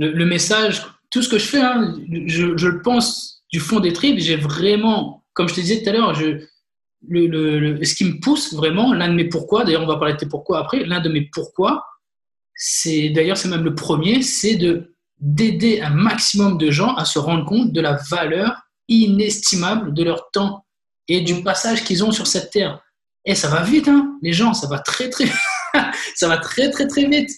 le, message, tout ce que je fais, hein, je, le pense du fond des tripes. J'ai vraiment, comme je te disais tout à l'heure, le, le, ce qui me pousse vraiment, l'un de mes pourquoi, d'ailleurs on va parler de tes pourquoi après, l'un de mes pourquoi, c'est d'ailleurs c'est même le premier, c'est de d'aider un maximum de gens à se rendre compte de la valeur inestimable de leur temps et du passage qu'ils ont sur cette terre. Et ça va vite, hein, les gens, ça va très très [laughs] ça va très très très vite.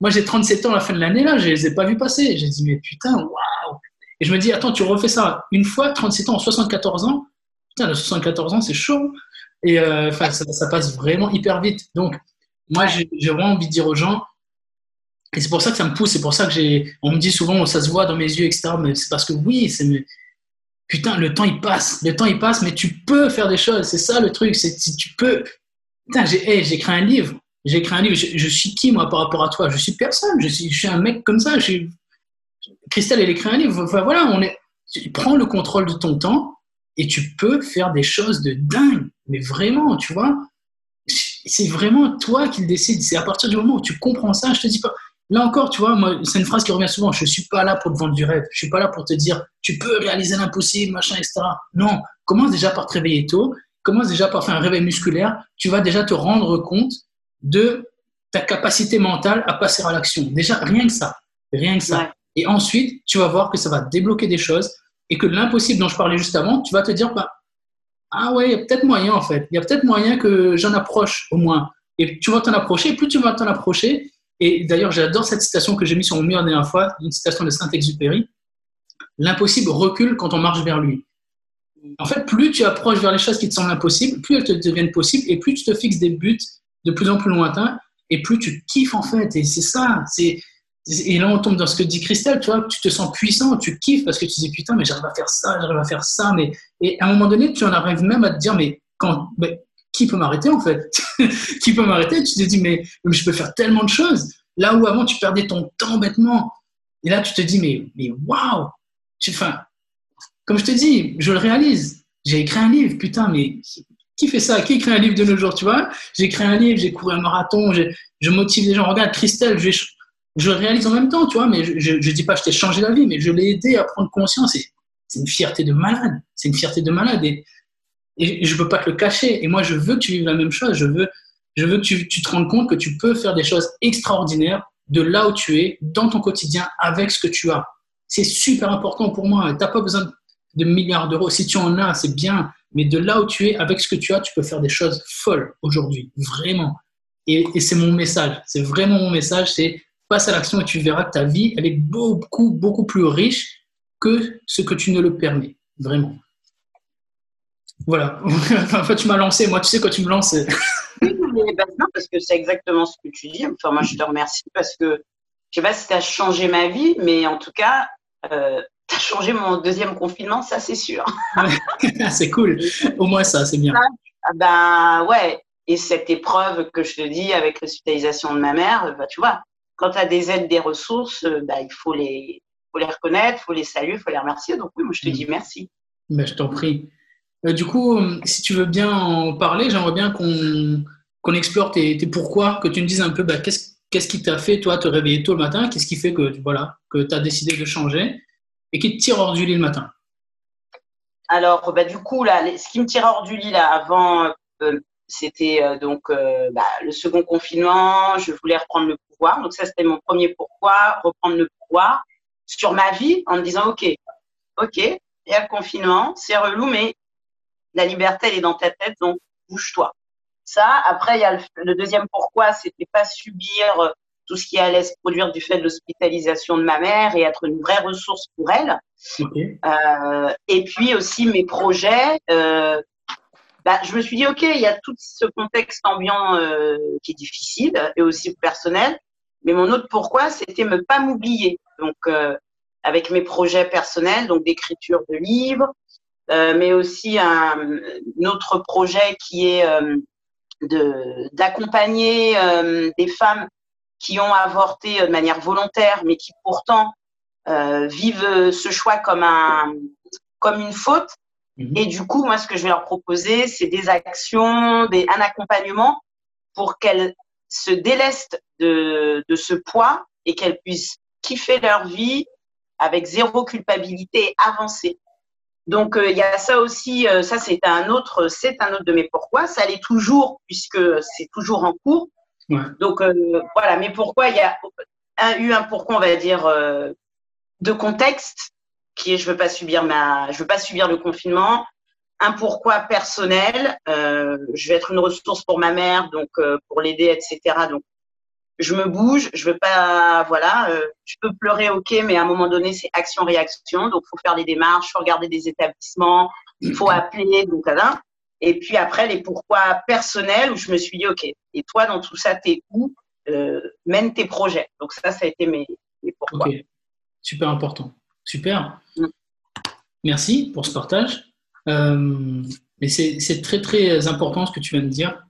Moi, j'ai 37 ans à la fin de l'année, là, je les ai pas vus passer. J'ai dit, mais putain, waouh Et je me dis, attends, tu refais ça une fois, 37 ans, 74 ans. Putain, le 74 ans, c'est chaud. Et euh, ça, passe vraiment hyper vite. Donc, moi, j'ai vraiment envie de dire aux gens, et c'est pour ça que ça me pousse, c'est pour ça que j'ai. On me dit souvent, ça se voit dans mes yeux, etc. Mais c'est parce que oui, c'est. Putain, le temps il passe, le temps il passe, mais tu peux faire des choses. C'est ça le truc, c'est si tu peux. Putain, j'ai j'ai écrit un livre. J'ai écrit un livre. Je, suis qui moi par rapport à toi? Je suis personne. Je suis, un mec comme ça. Christelle, elle écrit un livre. Enfin, voilà, on est. Prends le contrôle de ton temps et tu peux faire des choses de dingue. Mais vraiment, tu vois, c'est vraiment toi qui le décides. C'est à partir du moment où tu comprends ça, je te dis pas. Là encore, tu vois, c'est une phrase qui revient souvent. Je suis pas là pour te vendre du rêve. Je suis pas là pour te dire, tu peux réaliser l'impossible, machin, etc. Non. Commence déjà par te réveiller tôt. Commence déjà par faire un réveil musculaire. Tu vas déjà te rendre compte de ta capacité mentale à passer à l'action. Déjà, rien que ça. Rien que ça. Et ensuite, tu vas voir que ça va débloquer des choses et que l'impossible dont je parlais juste avant, tu vas te dire, bah, ah ouais, il y a peut-être moyen en fait. Il y a peut-être moyen que j'en approche au moins. Et tu vas t'en approcher, plus tu vas t'en approcher. Et d'ailleurs, j'adore cette citation que j'ai mise sur mon mur la dernière fois, une citation de Saint-Exupéry. L'impossible recule quand on marche vers lui. En fait, plus tu approches vers les choses qui te semblent impossibles, plus elles te deviennent possibles et plus tu te fixes des buts de plus en plus lointains et plus tu kiffes en fait. Et c'est ça. Et là, on tombe dans ce que dit Christelle, tu tu te sens puissant, tu kiffes parce que tu dis putain, mais j'arrive à faire ça, j'arrive à faire ça. Mais... Et à un moment donné, tu en arrives même à te dire, mais, qui peut m'arrêter en fait? [laughs] Qui peut m'arrêter? Tu te dis, mais, je peux faire tellement de choses. Là où avant, tu perdais ton temps bêtement. Et là, tu te dis, mais, mais waouh Enfin, comme je te dis, je le réalise. J'ai écrit un livre, putain, mais qui fait ça? Qui écrit un livre de nos jours, tu vois J'ai écrit un livre, j'ai couru un marathon, je motive les gens. Regarde, Christelle, je réalise en même temps, tu vois, mais je ne dis pas je t'ai changé la vie, mais je l'ai aidé à prendre conscience. C'est une fierté de malade. C'est une fierté de malade. Et, et je ne peux pas te le cacher. Et moi, je veux que tu vives la même chose. Je veux, je veux que tu, tu, te rendes compte que tu peux faire des choses extraordinaires de là où tu es, dans ton quotidien, avec ce que tu as. C'est super important pour moi. Tu n'as pas besoin de milliards d'euros. Si tu en as, c'est bien. Mais de là où tu es, avec ce que tu as, tu peux faire des choses folles aujourd'hui. Vraiment. Et, c'est mon message. C'est vraiment mon message. C'est passe à l'action et tu verras que ta vie, elle est beaucoup, beaucoup plus riche que ce que tu ne le permets. Vraiment. Voilà. [laughs] enfin, tu m'as lancé. Moi, tu sais, quand tu me lances. oui, mais parce que c'est exactement ce que tu dis. Enfin, moi, je te remercie parce que je sais pas si tu as changé ma vie, mais en tout cas, euh, tu as changé mon deuxième confinement, ça, c'est sûr. [laughs] [laughs] c'est cool. Au moins, ça, c'est bien. Ah, ben, ouais. Et cette épreuve que je te dis avec l'hospitalisation de ma mère, bah, tu vois, quand tu as des aides, des ressources, euh, bah, il faut les, faut les reconnaître, il faut les saluer, il faut les remercier. Donc oui, moi je te dis merci. Ben, je t'en prie. Euh, du coup, si tu veux bien en parler, j'aimerais bien qu'on explore tes, pourquoi, que tu me dises un peu bah, qu'est-ce qui t'a fait, toi, te réveiller tôt le matin, qu'est-ce qui fait que, voilà, que tu as décidé de changer? Et qui te tire hors du lit le matin? Alors, bah, du coup, là, ce qui me tire hors du lit là, avant, euh, c'était euh, donc euh, bah, le second confinement, je voulais reprendre le pouvoir. Donc ça, c'était mon premier pourquoi, reprendre le pouvoir sur ma vie en me disant, OK, OK, il y a le confinement, c'est relou, mais la liberté, elle est dans ta tête, donc bouge-toi. Ça, après, il y a le, deuxième pourquoi, c'était pas subir tout ce qui allait se produire du fait de l'hospitalisation de ma mère et être une vraie ressource pour elle. Euh, et puis aussi mes projets, euh, bah, je me suis dit, OK, il y a tout ce contexte ambiant euh, qui est difficile et aussi personnel. Mais mon autre pourquoi, c'était ne pas m'oublier. Donc, avec mes projets personnels, donc d'écriture de livres, mais aussi un, autre projet qui est d'accompagner des femmes qui ont avorté de manière volontaire, mais qui pourtant vivent ce choix comme, un, comme une faute Mhm. Et du coup, moi, ce que je vais leur proposer, c'est des actions, des, un accompagnement pour qu'elles se délestent de, de ce poids et qu'elles puissent kiffer leur vie avec zéro culpabilité et avancer. Donc euh, il y a ça aussi, euh, ça c'est un autre, c'est un autre de mes pourquoi. Ça l'est toujours puisque c'est toujours en cours. Donc euh, voilà, mais pourquoi il y a un, eu un pourquoi on va dire de contexte qui est je veux pas subir ma, je veux pas subir le confinement. Un pourquoi personnel, euh, je vais être une ressource pour ma mère, donc euh, pour l'aider, etc. Donc je me bouge, je veux pas, voilà, euh, je peux pleurer, ok, mais à un moment donné c'est action-réaction, donc faut faire des démarches, faut regarder des établissements, faut appeler, donc voilà. Et puis après, les pourquoi personnels où je me suis dit, OK, et toi, dans tout ça, t'es où euh, Mène tes projets. Donc ça, ça a été mes, pourquoi. Super important. Super. Mm. Merci pour ce partage. Euh, mais c'est très, très important ce que tu viens de dire.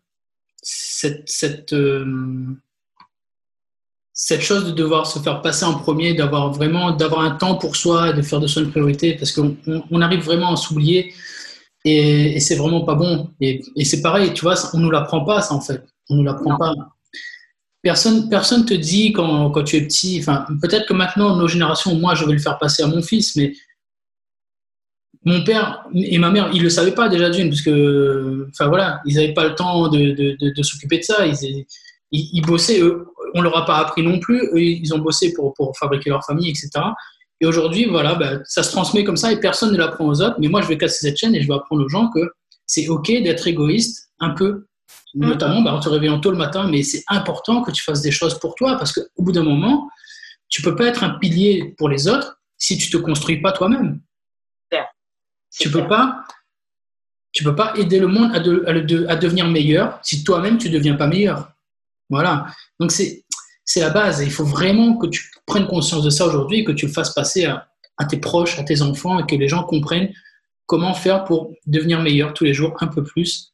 Cette, cette, euh, cette chose de devoir se faire passer en premier, d'avoir vraiment d'avoir un temps pour soi de faire de soi une priorité, parce qu'on on arrive vraiment à s'oublier et, et c'est vraiment pas bon. Et, et c'est pareil, tu vois, on nous l'apprend pas, ça en fait. On nous l'apprend pas. Personne, personne te dit quand, quand tu es petit, enfin, peut-être que maintenant, nos générations, moi, je vais le faire passer à mon fils, mais mon père et ma mère, ils le savaient pas déjà d'une, parce que, enfin voilà, ils n'avaient pas le temps de, de, de, s'occuper de ça. Ils, ils, ils, bossaient, eux, on leur a pas appris non plus. Eux, ils ont bossé pour, pour fabriquer leur famille, etc. Et aujourd'hui, voilà, bah, ça se transmet comme ça et personne ne l'apprend aux autres. Mais moi, je vais casser cette chaîne et je vais apprendre aux gens que c'est OK d'être égoïste un peu, mm. notamment bah, en te réveillant tôt le matin, mais c'est important que tu fasses des choses pour toi parce qu'au bout d'un moment, tu peux pas être un pilier pour les autres si tu te construis pas toi-même. Tu peux pas, tu peux pas aider le monde à, à, devenir meilleur si toi-même tu deviens pas meilleur. Voilà. Donc c'est c'est la base. il faut vraiment que tu prennes conscience de ça aujourd'hui et que tu le fasses passer à, tes proches, à tes enfants et que les gens comprennent comment faire pour devenir meilleur tous les jours un peu plus,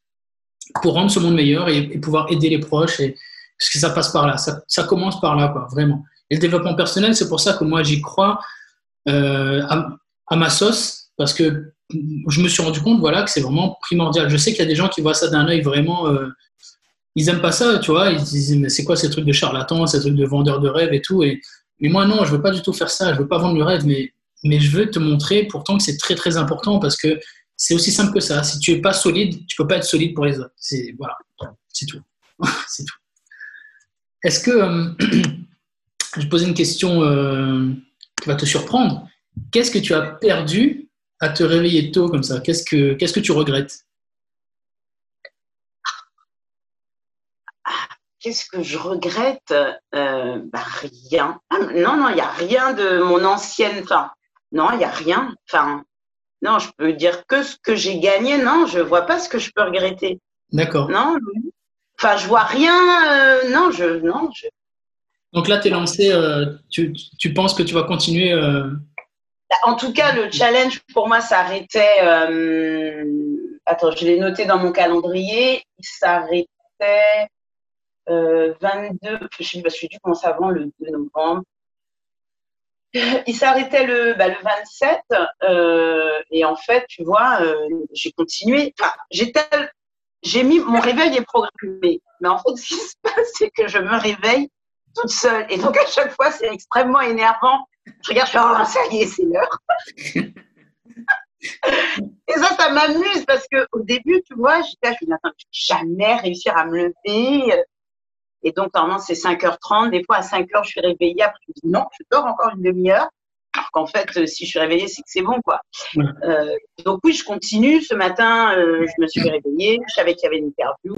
pour rendre ce monde meilleur et, pouvoir aider les proches. Et, parce que ça passe par là, ça, commence par là, quoi, vraiment. Et le développement personnel, c'est pour ça que moi j'y crois euh, à, ma sauce, parce que je me suis rendu compte voilà, que c'est vraiment primordial. Je sais qu'il y a des gens qui voient ça d'un œil vraiment euh, ils aiment pas ça, tu vois. Ils disent, mais c'est quoi ces trucs de charlatan, ces trucs de vendeurs de rêves et tout. Et, mais moi, non, je veux pas du tout faire ça. Je veux pas vendre le rêve, mais, mais je veux te montrer pourtant que c'est très, très important parce que c'est aussi simple que ça. Si tu es pas solide, tu peux pas être solide pour les autres. C'est, voilà, c'est tout. [laughs] c'est tout. Est-ce que, euh, [clears throat] je vais poser une question euh, qui va te surprendre. Qu'est-ce que tu as perdu à te réveiller tôt comme ça? Qu'est-ce que, qu'est-ce que tu regrettes? Qu'est-ce que je regrette euh, bah, Rien. Ah, non, non, il n'y a rien de mon ancienne. Enfin, non, il n'y a rien. Enfin, non, je peux dire que ce que j'ai gagné. Non, je ne vois pas ce que je peux regretter. D'accord. Non. Enfin, je vois rien. Euh, non, je. Non, je... Donc là, tu es lancé. Euh, tu, tu, penses que tu vas continuer bah, En tout cas, le challenge pour moi s'arrêtait. Attends, je l'ai noté dans mon calendrier. Il s'arrêtait 22, euh, je sais pas, je suis dû commencer avant le 2 novembre. Il s'arrêtait le, bah, le 27 euh, et en fait, tu vois, euh, j'ai continué. Enfin, j'ai mis mon réveil est programmé, mais en fait, [laughs] ce qui se passe, c'est que je me réveille toute seule et donc à chaque fois, c'est extrêmement énervant. Je regarde, je fais oh ça y est, c'est l'heure. [laughs] et ça, ça m'amuse parce que au début, tu vois, j'étais, je me dis, attends, je vais jamais réussir à me lever. Et donc, normalement, c'est 5h30. Des fois, à 5h, je suis réveillée. Après, je me dis non, je dors encore une demi-heure. Alors qu'en fait, euh, si je suis réveillée, c'est que c'est bon, quoi. Euh, donc, oui, je continue. Ce matin, euh, je me suis réveillée. Je savais qu'il y avait une interview.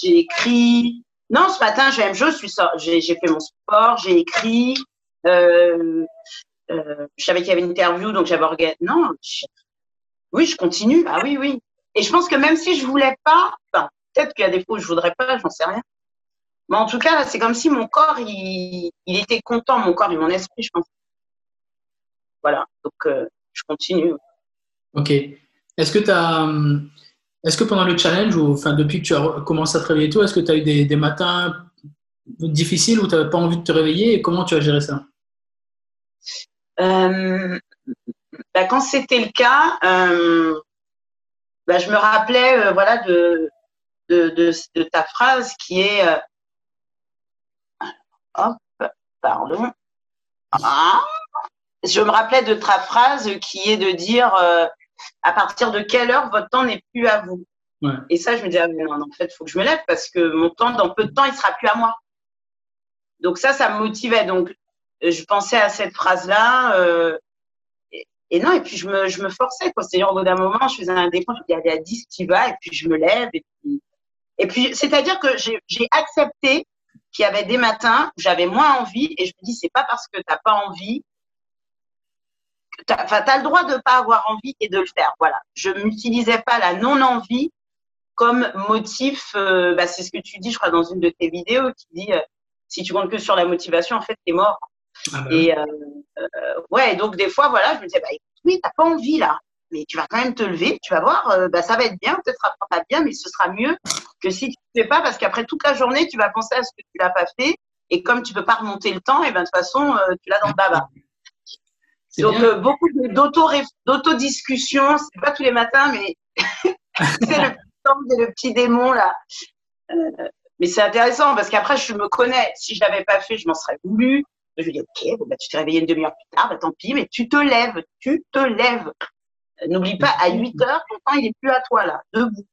J'ai écrit. Non, ce matin, j'ai même chose. J'ai fait mon sport. J'ai écrit. je savais qu'il y avait une interview, donc j'avais organisé. Non, oui, je continue. Ah oui, oui. Et je pense que même si je voulais pas, enfin, peut-être qu'il y a des fois où je voudrais pas, j'en sais rien. Mais en tout cas, c'est comme si mon corps, il, était content, mon corps et mon esprit, je pense. Voilà, donc euh, je continue. Ok. Est-ce que as. Est-ce que pendant le challenge, ou enfin, depuis que tu as commencé à te réveiller tôt, est-ce que tu as eu des, matins difficiles où tu n'avais pas envie de te réveiller et comment tu as géré ça? Euh, bah, Quand c'était le cas, euh, bah, je me rappelais voilà, de, de, de, ta phrase qui est Hop, pardon. Ah. je me rappelais de ta phrase qui est de dire euh, à partir de quelle heure votre temps n'est plus à vous. Et ça, je me disais, ah, non, en fait, il faut que je me lève parce que mon temps, dans peu de temps, il sera plus à moi. Donc ça, ça me motivait. Donc, je pensais à cette phrase-là. Euh, et, non, et puis je me, je me forçais. C'est-à-dire, au bout d'un moment, je faisais un décompte, je disais, allez, à 10, tu vas, et puis je me lève. Et puis, et puis c'est-à-dire que j'ai accepté qu'il y avait des matins où j'avais moins envie et je me dis, c'est pas parce que tu n'as pas envie. Tu as le droit de ne pas avoir envie et de le faire. Voilà. Je n'utilisais pas la non-envie comme motif, euh, bah, c'est ce que tu dis, je crois, dans une de tes vidéos, qui dit euh, si tu comptes que sur la motivation, en fait, t'es mort. Ah bah et ouais, donc des fois, voilà, je me disais, bah, oui, t'as pas envie là, mais tu vas quand même te lever, tu vas voir, bah, ça va être bien, peut-être ça sera pas bien, mais ce sera mieux que si tu ne fais pas, parce qu'après toute la journée, tu vas penser à ce que tu l'as pas fait, et comme tu peux pas remonter le temps, et ben de toute façon, tu l'as dans le baba. Donc beaucoup d'auto-discussion, c'est pas tous les matins, mais [laughs] c'est le le petit démon là. Euh, mais c'est intéressant parce qu'après, je me connais. Si je l'avais pas fait, je m'en serais voulu. Je lui dis, ok, bon, bah, tu t'es réveillé une demi-heure plus tard, bah, tant pis, mais tu te lèves, tu te lèves. N'oublie pas, à 8 heures, ton temps, il est plus à toi, là, debout.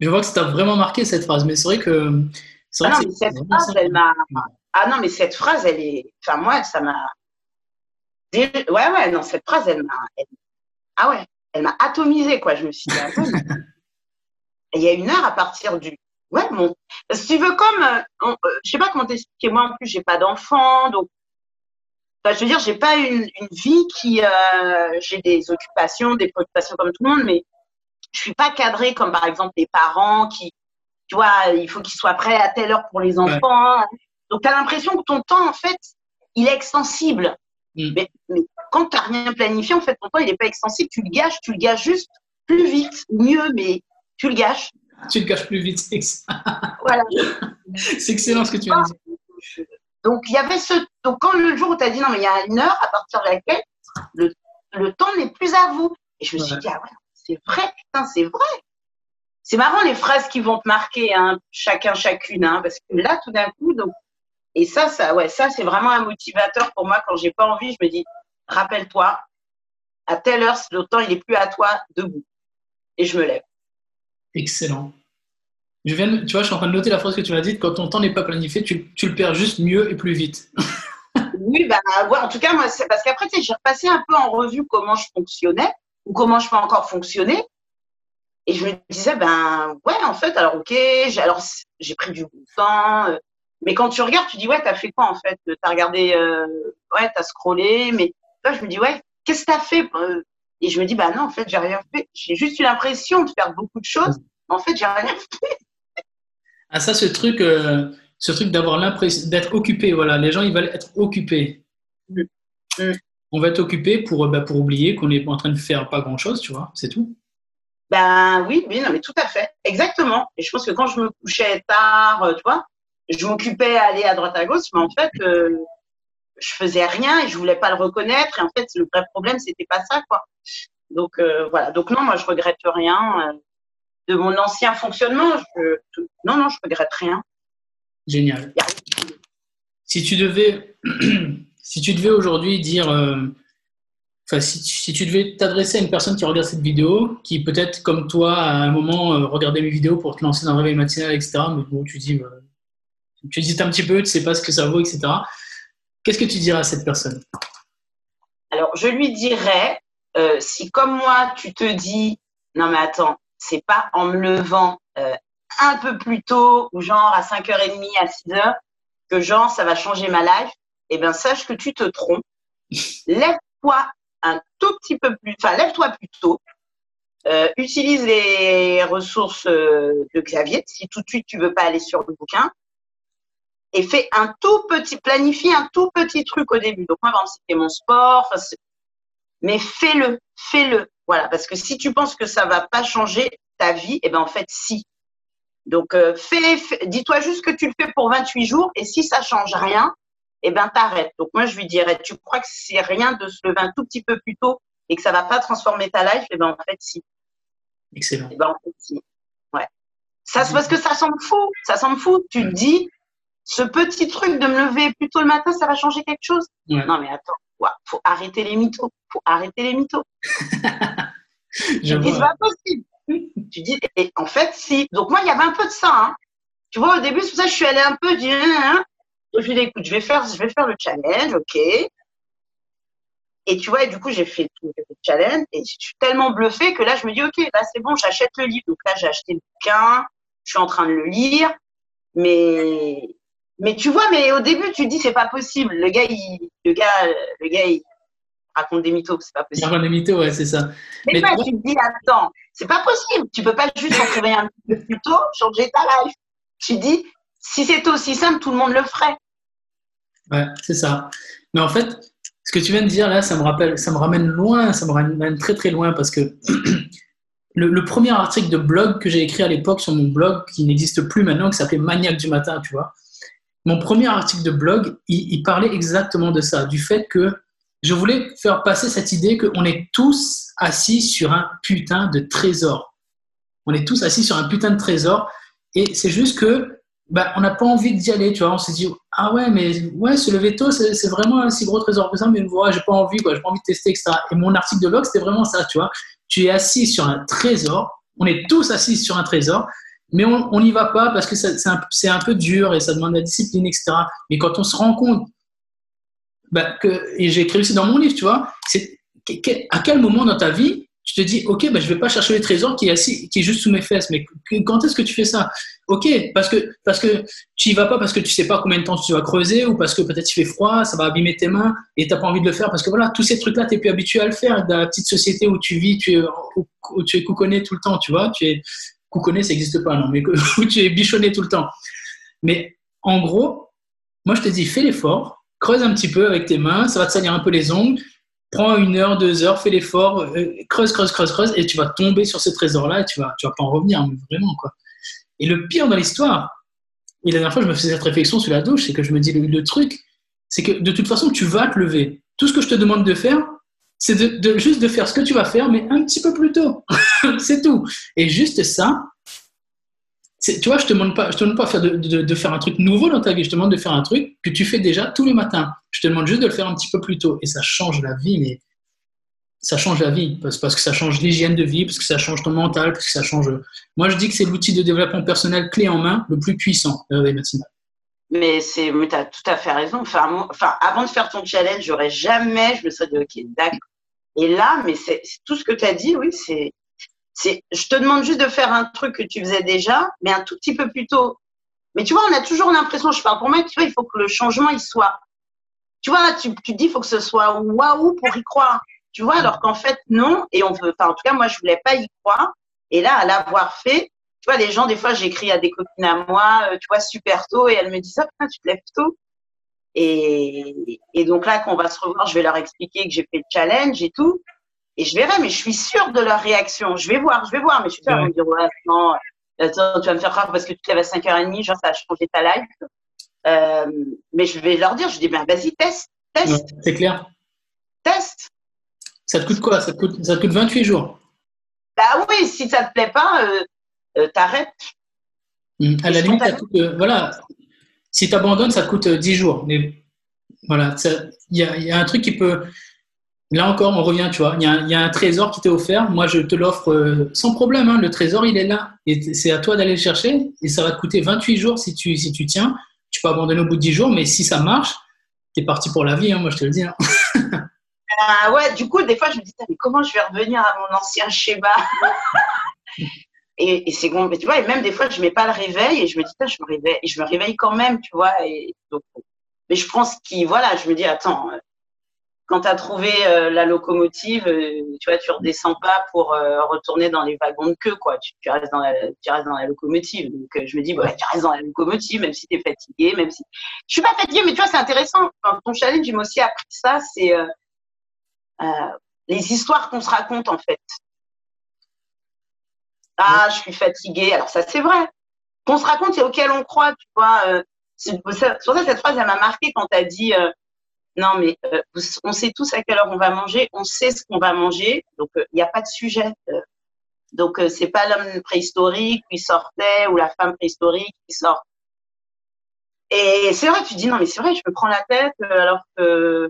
Je vois que ça t'a vraiment marqué cette phrase, mais c'est vrai que. Ah non, mais cette phrase, elle m'a. Ah non, mais cette phrase, elle est. Enfin, moi, ça m'a. Ouais, ouais, non, cette phrase, elle m'a. Ah ouais, elle m'a atomisé, quoi. Je me suis dit, ah [laughs] il y a une heure à partir du. Ouais, bon. Si tu veux, comme. Je euh, euh, je sais pas comment t'expliquer. Moi, en plus, j'ai pas d'enfant. Donc, je veux dire, j'ai pas une, une, vie qui. Euh, j'ai des occupations, des préoccupations comme tout le monde, mais je suis pas cadrée comme, par exemple, les parents qui. Tu vois, il faut qu'ils soient prêts à telle heure pour les enfants. Donc, tu as l'impression que ton temps, en fait, il est extensible. Mm. Mais, mais, quand tu n'as rien planifié, en fait, ton temps, il n'est pas extensible. Tu le gâches, tu le gâches juste plus vite, mieux, mais tu le gâches. Tu le gâches plus vite, c'est voilà. [laughs] c'est excellent ce que tu as dit. Donc, il y avait ce. Donc, quand le jour où tu as dit non, mais il y a une heure à partir de laquelle le, le temps n'est plus à vous. Et je me suis dit, ah ouais, c'est vrai, putain, c'est vrai. C'est marrant les phrases qui vont te marquer, hein, chacun, chacune, hein, parce que là, tout d'un coup, donc, et ça, ça, ouais, ça, c'est vraiment un motivateur pour moi quand j'ai pas envie. Je me dis, rappelle-toi, à telle heure, le temps, il est plus à toi, debout. Et je me lève. Excellent. Je viens, tu vois, je suis en train de noter la phrase que tu m'as dite. Quand ton temps n'est pas planifié, tu, le perds juste mieux et plus vite. [laughs] oui, bah, en tout cas, moi, c'est parce qu'après, tu sais, j'ai repassé un peu en revue comment je fonctionnais ou comment je peux encore fonctionner. Et je me disais, ben, ouais, en fait, alors, ok, j'ai, pris du temps. Euh, mais quand tu regardes, tu dis, ouais, t'as fait quoi, en fait? T'as regardé, euh, ouais, t'as scrollé. Mais là, je me dis, ouais, qu'est-ce que t'as fait? Euh, et je me dis, bah non, en fait, j'ai rien fait. J'ai juste eu l'impression de faire beaucoup de choses. En fait, j'ai rien [laughs] fait. Ah, ça, ce truc, euh, ce truc d'avoir l'impression d'être occupé, voilà. Les gens, ils veulent être occupés. Mm. On va être occupé pour, bah, pour oublier qu'on est en train de faire pas grand-chose, tu vois, c'est tout. Ben oui, oui, non, mais tout à fait. Exactement. Et je pense que quand je me couchais tard, euh, tu vois, je m'occupais à aller à droite à gauche, mais en fait, euh, je faisais rien et je voulais pas le reconnaître. Et en fait, le vrai problème, c'était pas ça, quoi. Donc euh, voilà. Donc non, moi je regrette rien euh, de mon ancien fonctionnement. non, non, je regrette rien. Génial. Si tu devais, [clears throat] si tu devais aujourd'hui dire, euh, enfin si, tu devais t'adresser à une personne qui regarde cette vidéo, qui peut-être comme toi à un moment regardait mes vidéos pour te lancer dans le réveil matinal, etc. Mais bon, tu dis, tu hésites un petit peu, tu sais pas ce que ça vaut, etc. Qu'est-ce que tu dirais à cette personne? Alors, je lui dirais, euh, si comme moi, tu te dis, non mais attends, c'est pas en me levant euh, un peu plus tôt, ou genre à 5h30, à 6h, que genre ça va changer ma life, eh bien sache que tu te trompes. [laughs] Lève-toi un tout petit peu plus, enfin lève-toi plus tôt. Euh, utilise les ressources de clavier si tout de suite tu veux pas aller sur le bouquin et fais un tout petit, planifie un tout petit truc au début. Donc, moi, c'était mon sport, mais fais-le, fais-le. Voilà, parce que si tu penses que ça va pas changer ta vie, eh ben en fait, si. Donc, euh, fais, dis-toi juste que tu le fais pour 28 jours et si ça change rien, eh ben t'arrêtes. Donc, moi, je lui dirais, tu crois que c'est rien de se lever un tout petit peu plus tôt et que ça va pas transformer ta life, eh ben en fait, si. Excellent. Eh ben en fait, si. Ouais. Ça, c'est parce que ça semble fou. Ça semble fou. Tu te dis, ce petit truc de me lever plus tôt le matin, ça va changer quelque chose? Non, mais attends, faut arrêter les mythos. faut arrêter les mythos. [laughs] Je dis, c'est pas possible. tu dis, et en fait, si. Donc, moi, il y avait un peu de ça. Hein. Tu vois, au début, c'est pour ça que je suis allée un peu, je hein, hein. je lui ai dit, écoute, je vais faire, je vais faire le challenge, ok. Et tu vois, et du coup, j'ai fait, le challenge et je suis tellement bluffée que là, je me dis, ok, là, c'est bon, j'achète le livre. Donc là, j'ai acheté le bouquin, je suis en train de le lire, mais mais tu vois, mais au début, tu dis c'est pas possible. Le gars, il, le gars, le gars, raconte des mythos, c'est pas possible. Raconte des mythos, ouais, c'est ça. Mais, toi, tu te dis, attends, c'est pas possible. Tu peux pas juste en réveiller un petit peu plus tôt, changer ta life. Tu dis, si c'était aussi simple, tout le monde le ferait. Ouais, c'est ça. Mais en fait, ce que tu viens de dire là, ça me rappelle, ça me ramène loin, ça me ramène très très loin parce que [clears throat] le, premier article de blog que j'ai écrit à l'époque sur mon blog, qui n'existe plus maintenant, qui s'appelait Maniaque du matin, tu vois. Mon premier article de blog, il, parlait exactement de ça, du fait que je voulais faire passer cette idée qu'on est tous assis sur un putain de trésor. On est tous assis sur un putain de trésor et c'est juste que bah, on n'a pas envie d'y aller, tu vois. On s'est dit, ah ouais, mais ouais, se lever tôt, c'est vraiment un si gros trésor que ça, mais voilà, j'ai pas envie, quoi, j'ai pas envie de tester, etc. Et mon article de blog, c'était vraiment ça, tu vois tu es assis sur un trésor, on est tous assis sur un trésor, mais on n'y va pas parce que c'est un, peu dur et ça demande la discipline, etc. Mais quand on se rend compte, bah, et j'ai écrit aussi dans mon livre, tu vois, c'est à quel moment dans ta vie tu te dis, ok, bah, je ne vais pas chercher le trésor qui est, assis, qui est juste sous mes fesses. Mais quand est-ce que tu fais ça? Ok, parce que, parce que tu n'y vas pas parce que tu ne sais pas combien de temps tu vas creuser ou parce que peut-être il fait froid, ça va abîmer tes mains et tu n'as pas envie de le faire parce que voilà, tous ces trucs-là, tu n'es plus habitué à le faire dans la petite société où tu vis, où tu es couconné tout le temps, tu vois. Couconné, ça n'existe pas, non, mais [laughs] où tu es bichonné tout le temps. Mais en gros, moi je te dis, fais l'effort, creuse un petit peu avec tes mains, ça va te salir un peu les ongles prends une heure, deux heures, fais l'effort, euh, creuse, creuse, creuse, creuse, et tu vas tomber sur ce trésor-là et tu vas, tu vas pas en revenir, vraiment, quoi. Et le pire dans l'histoire, et la dernière fois, je me faisais cette réflexion sur la douche, c'est que je me dis, le, truc, c'est que de toute façon, tu vas te lever. Tout ce que je te demande de faire, c'est de, juste de faire ce que tu vas faire, mais un petit peu plus tôt. [laughs] c'est tout. Et juste ça, tu vois, je te demande pas, je te demande pas de, faire un truc nouveau dans ta vie. Je te demande de faire un truc que tu fais déjà tous les matins. Je te demande juste de le faire un petit peu plus tôt. Et ça change la vie, mais ça change la vie parce, parce que ça change l'hygiène de vie, parce que ça change ton mental, parce que ça change. Moi, je dis que c'est l'outil de développement personnel clé en main le plus puissant, le réveil. Mais c'est, tu as tout à fait raison. Enfin, enfin, avant de faire ton challenge, j'aurais jamais, je me serais dit, ok, d'accord. Et là, mais c'est tout ce que tu as dit, oui, c'est je te demande juste de faire un truc que tu faisais déjà, mais un tout petit peu plus tôt. Mais tu vois, on a toujours l'impression, je parle pour moi, tu vois, il faut que le changement, il soit. Tu vois, tu, tu dis, il faut que ce soit waouh pour y croire. Tu vois, alors qu'en fait, non. Et on veut, enfin, en tout cas, moi, je voulais pas y croire. Et là, à l'avoir fait, tu vois, les gens, des fois, j'écris à des copines à moi, euh, tu vois, super tôt, et elles me disent, ah, putain, tu te lèves tôt. Et, et donc là, quand on va se revoir, je vais leur expliquer que j'ai fait le challenge et tout. Et je verrai, mais je suis sûre de leur réaction. Je vais voir, je vais voir, mais je suis sûre, ouais. me dire, ouais, non, attends, tu vas me faire croire parce que tu te lèves à 5h30, genre, ça a changé ta life. Euh, mais je vais leur dire, je dis, ben, vas-y, teste, teste. c'est clair. Teste. Ça te coûte quoi? Ça te coûte, ça te coûte 28 jours? Bah oui, si ça te plaît pas, euh, euh t'arrêtes. Hum, à la limite, ça coûte, voilà, si tu abandonnes, ça te coûte 10 jours. Mais voilà, il y, y, a un truc qui peut Là encore, on revient, tu vois, il y, a un trésor qui t'est offert. Moi, je te l'offre euh, sans problème. Hein. le trésor, il est là. Et c'est à toi d'aller le chercher. Et ça va te coûter 28 jours si tu, si tu tiens. Tu peux abandonner au bout de 10 jours, mais si ça marche, tu es parti pour la vie, hein, moi, je te le dis. Hein. [laughs] Ah ouais, du coup, des fois, je me dis, mais comment je vais revenir à mon ancien schéma? [laughs] Et, c'est bon, mais tu vois, et même des fois, je mets pas le réveil et je me dis, je me réveille, et je me réveille quand même, tu vois. Et donc, mais je pense qu'il, voilà, je me dis, attends, quand tu as trouvé euh, la locomotive, euh, tu vois, tu redescends pas pour euh, retourner dans les wagons de queue, quoi. Tu, restes, dans la, tu restes dans la locomotive. Donc, je me dis, tu restes dans la locomotive, même si tu es fatigué, même si. Je suis pas fatiguée, mais tu vois, c'est intéressant. ton challenge, j'ai aussi appris ça, c'est les histoires qu'on se raconte, en fait. Ah, je suis fatiguée. Alors, ça, c'est vrai. Qu'on se raconte et auquel on croit, tu vois. c'est pour ça, cette phrase, elle m'a marqué quand tu as dit non, mais euh, on sait tous à quelle heure on va manger, on sait ce qu'on va manger, donc il euh, n'y a pas de sujet. Euh. donc c'est pas l'homme préhistorique qui sortait ou la femme préhistorique qui sort. Et c'est vrai, tu dis non, mais c'est vrai, je me prends la tête alors que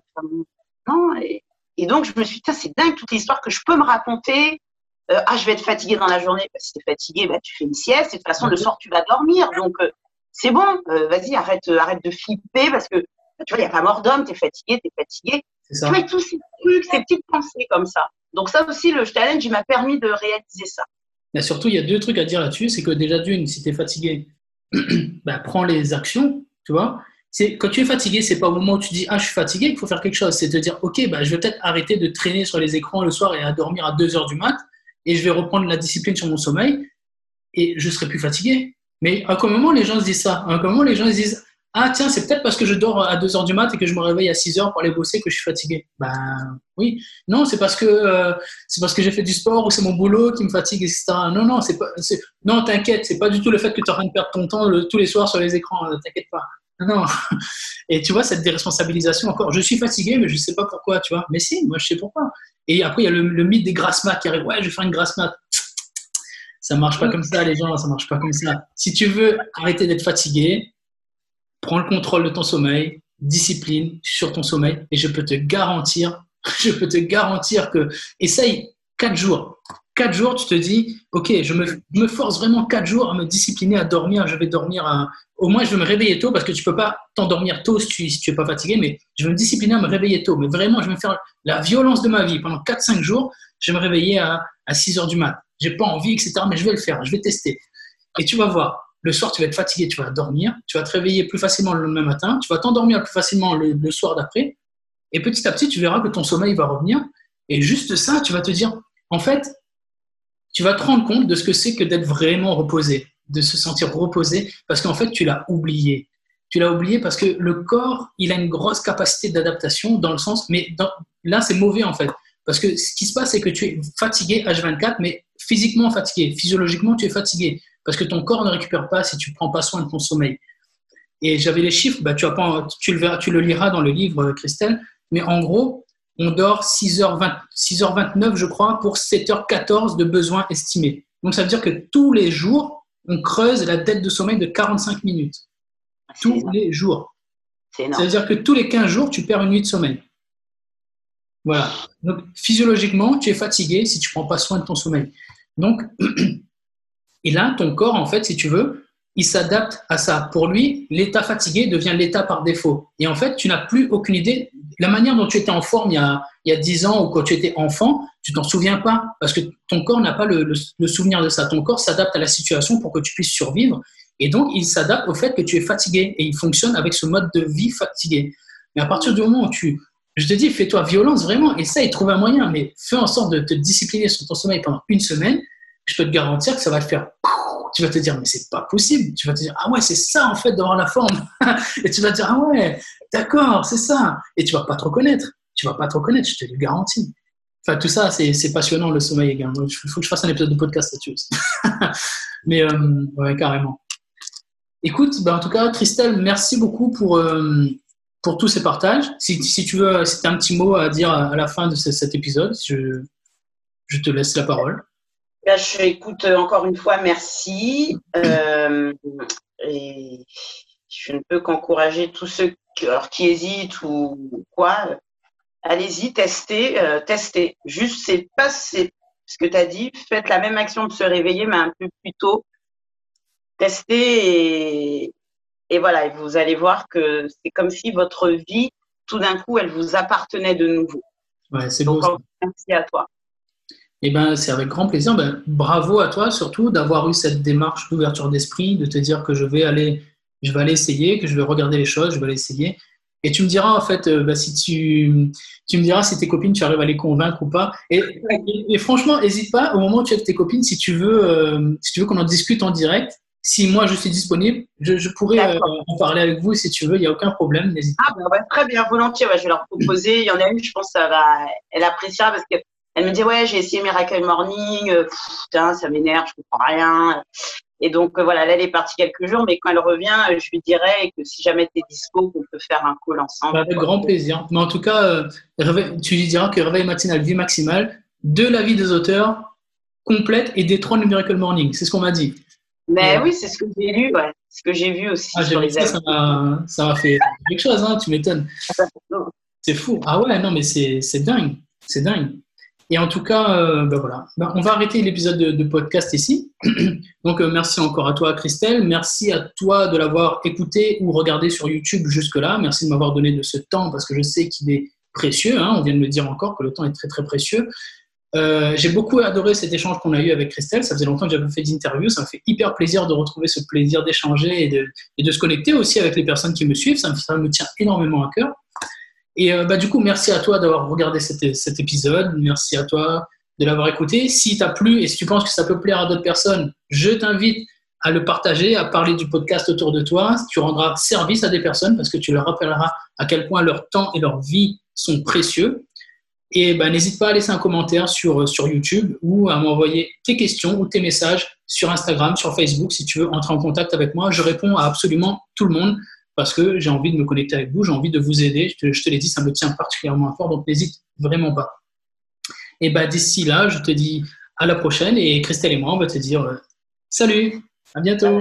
non. Et, donc je me suis dit, c'est dingue toute l'histoire que je peux me raconter. Ah, je vais être fatiguée dans la journée. Bah, si tu es fatiguée, bah, tu fais une sieste. Et de toute façon, le soir, tu vas dormir. Donc, c'est bon. Vas-y, arrête, arrête de flipper parce que tu vois, il n'y a pas mort d'homme, tu es fatigué, tu es fatigué. Tu vois, tous ces trucs, ces petites pensées comme ça. Donc ça aussi, le challenge, il m'a permis de réaliser ça. Mais surtout, il y a deux trucs à dire là-dessus. C'est que déjà, d'une, si tu es fatigué, [clears throat] bah, prends les actions, tu vois. c'est quand tu es fatigué, c'est pas au moment où tu dis ah je suis fatigué qu'il faut faire quelque chose. C'est de dire ok bah je vais peut-être arrêter de traîner sur les écrans le soir et à dormir à 2 heures du mat et je vais reprendre la discipline sur mon sommeil et je serai plus fatigué. Mais à quel moment les gens se disent ça? À quel moment les gens se disent ah tiens, c'est peut-être parce que je dors à 2 heures du mat et que je me réveille à 6 heures pour aller bosser que je suis fatigué. Ben oui. Non, c'est parce que euh, que j'ai fait du sport ou c'est mon boulot qui me fatigue, etc. Non, non, c'est pas. Non, t'inquiète, c'est pas du tout le fait que tu es en train de perdre ton temps tous les soirs sur les écrans. Ne t'inquiète pas. Non. [laughs] Et tu vois, cette déresponsabilisation encore. Je suis fatigué, mais je sais pas pourquoi, tu vois. Mais si, moi je sais pourquoi. Et après, il y a le, mythe des grasses mat qui arrive. Ouais, je vais faire une grasse mat. Ça marche pas comme ça, les gens, ça marche pas comme ça. Si tu veux arrêter d'être fatigué, prends le contrôle de ton sommeil, discipline sur ton sommeil, et je peux te garantir, [laughs] je peux te garantir que, essaye quatre jours. Quatre jours, tu te dis, ok, je me, force vraiment quatre jours à me discipliner à dormir. Je vais dormir à, au moins, je vais me réveiller tôt parce que tu peux pas t'endormir tôt si tu, si tu es pas fatigué, mais je vais me discipliner à me réveiller tôt. Mais vraiment, je vais me faire la violence de ma vie pendant 4-5 jours. Je vais me réveiller à, à 6 heures du mat. J'ai pas envie, etc. Mais je vais le faire. Je vais tester. Et tu vas voir. Le soir, tu vas être fatigué, tu vas dormir, tu vas te réveiller plus facilement le lendemain matin, tu vas t'endormir plus facilement le, soir d'après, et petit à petit, tu verras que ton sommeil va revenir. Et juste ça, tu vas te dire, en fait, tu vas te rendre compte de ce que c'est que d'être vraiment reposé, de se sentir reposé, parce qu'en fait, tu l'as oublié. Tu l'as oublié parce que le corps, il a une grosse capacité d'adaptation dans le sens, mais là, c'est mauvais en fait. Parce que ce qui se passe, c'est que tu es fatigué H24, mais physiquement fatigué. Physiologiquement, tu es fatigué parce que ton corps ne récupère pas si tu ne prends pas soin de ton sommeil. Et j'avais les chiffres, bah, tu, tu, le verras, tu le liras dans le livre, Christelle, mais en gros, on dort 6h20, 6h29, je crois, pour 7h14 de besoins estimés. Donc ça veut dire que tous les jours, on creuse la dette de sommeil de 45 minutes. Tous les jours. Ça veut dire que tous les 15 jours, tu perds une nuit de sommeil. Voilà. Donc physiologiquement, tu es fatigué si tu ne prends pas soin de ton sommeil. Donc, [clears throat] Et là, ton corps, en fait, si tu veux, il s'adapte à ça. Pour lui, l'état fatigué devient l'état par défaut. Et en fait, tu n'as plus aucune idée. La manière dont tu étais en forme il y a, il y a 10 ans ou quand tu étais enfant, tu t'en souviens pas parce que ton corps n'a pas le, le, souvenir de ça. Ton corps s'adapte à la situation pour que tu puisses survivre. Et donc, il s'adapte au fait que tu es fatigué et il fonctionne avec ce mode de vie fatigué. Mais à partir du moment où tu, je te dis, fais-toi violence vraiment, essaye, trouve un moyen, mais fais en sorte de te discipliner sur ton sommeil pendant une semaine je peux te garantir que ça va te faire. Tu vas te dire, mais c'est pas possible. Tu vas te dire, ah ouais, c'est ça en fait d'avoir la forme. [laughs] et tu vas te dire, ah ouais, d'accord, c'est ça. Et tu vas pas te reconnaître. Tu vas pas te reconnaître, je te le garantis. Enfin, tout ça, c'est passionnant le sommeil également. Il faut que je fasse un épisode de podcast là-dessus aussi. [laughs] mais euh, ouais, carrément. Écoute, ben, en tout cas, Christelle, merci beaucoup pour, euh, pour tous ces partages. Si, si tu veux, si tu as un petit mot à dire à la fin de cet épisode, je, je te laisse la parole. Là, je écoute euh, encore une fois, merci. Euh, et je ne peux qu'encourager tous ceux qui, hésitent ou quoi. Allez-y, testez, euh, testez. Juste, c'est pas ce que tu as dit. Faites la même action de se réveiller, mais un peu plus tôt. Testez et, et voilà. Vous allez voir que c'est comme si votre vie, tout d'un coup, elle vous appartenait de nouveau. Ouais, c'est bon. Merci à toi. Eh ben, c'est avec grand plaisir. Ben, bravo à toi surtout d'avoir eu cette démarche d'ouverture d'esprit, de te dire que je vais aller, je vais aller essayer, que je vais regarder les choses, je vais aller essayer. Et tu me diras en fait, euh, ben, si tu, tu me diras si tes copines, tu arrives à les convaincre ou pas. Et, et, franchement, n'hésite pas au moment où tu es avec tes copines, si tu veux, euh, si tu veux qu'on en discute en direct. Si moi je suis disponible, je, je pourrais euh, en parler avec vous si tu veux, il n'y a aucun problème, n'hésite ah, pas. Ben, très bien, volontiers, je vais leur proposer. Il y en a une, je pense, ça va, elle appréciera parce que elle me dit ouais j'ai essayé Miracle Morning, euh, putain ça m'énerve, je comprends rien. Et donc euh, voilà, là elle est partie quelques jours, mais quand elle revient, euh, je lui dirai que si jamais tu es dispo, qu'on peut faire un call ensemble. Avec grand plaisir. Mais en tout cas, tu lui diras que Réveil matinal, vie maximale, de la vie des auteurs, complète et détrône le Miracle Morning. C'est ce qu'on m'a dit. Mais oui, c'est ce que j'ai lu, ouais. ce que j'ai vu aussi ah, sur les ça, ça m'a fait quelque chose, hein, tu m'étonnes. C'est fou. Ah ouais, non, mais c'est dingue. C'est dingue. Et en tout cas, euh, ben voilà. Ben, on va arrêter l'épisode de, podcast ici. [clears throat] Donc, euh, merci encore à toi, Christelle. Merci à toi de l'avoir écouté ou regardé sur YouTube jusque-là. Merci de m'avoir donné de ce temps parce que je sais qu'il est précieux. Hein. On vient de me dire encore que le temps est très, très précieux. Euh, j'ai beaucoup adoré cet échange qu'on a eu avec Christelle. Ça faisait longtemps que j'avais fait d'interviews. Ça me fait hyper plaisir de retrouver ce plaisir d'échanger et de, se connecter aussi avec les personnes qui me suivent. Ça me tient énormément à cœur. Et euh, bah, du coup, merci à toi d'avoir regardé cet, épisode. Merci à toi de l'avoir écouté. Si t'as plu et si tu penses que ça peut plaire à d'autres personnes, je t'invite à le partager, à parler du podcast autour de toi. Tu rendras service à des personnes parce que tu leur rappelleras à quel point leur temps et leur vie sont précieux. Et ben, n'hésite pas à laisser un commentaire sur, sur YouTube ou à m'envoyer tes questions ou tes messages sur Instagram, sur Facebook, si tu veux entrer en contact avec moi. Je réponds à absolument tout le monde parce que j'ai envie de me connecter avec vous, j'ai envie de vous aider. Je te, l'ai dit, ça me tient particulièrement à fort, donc n'hésite vraiment pas. Et ben, d'ici là, je te dis à la prochaine et Christelle et moi, on va te dire euh, salut, à bientôt.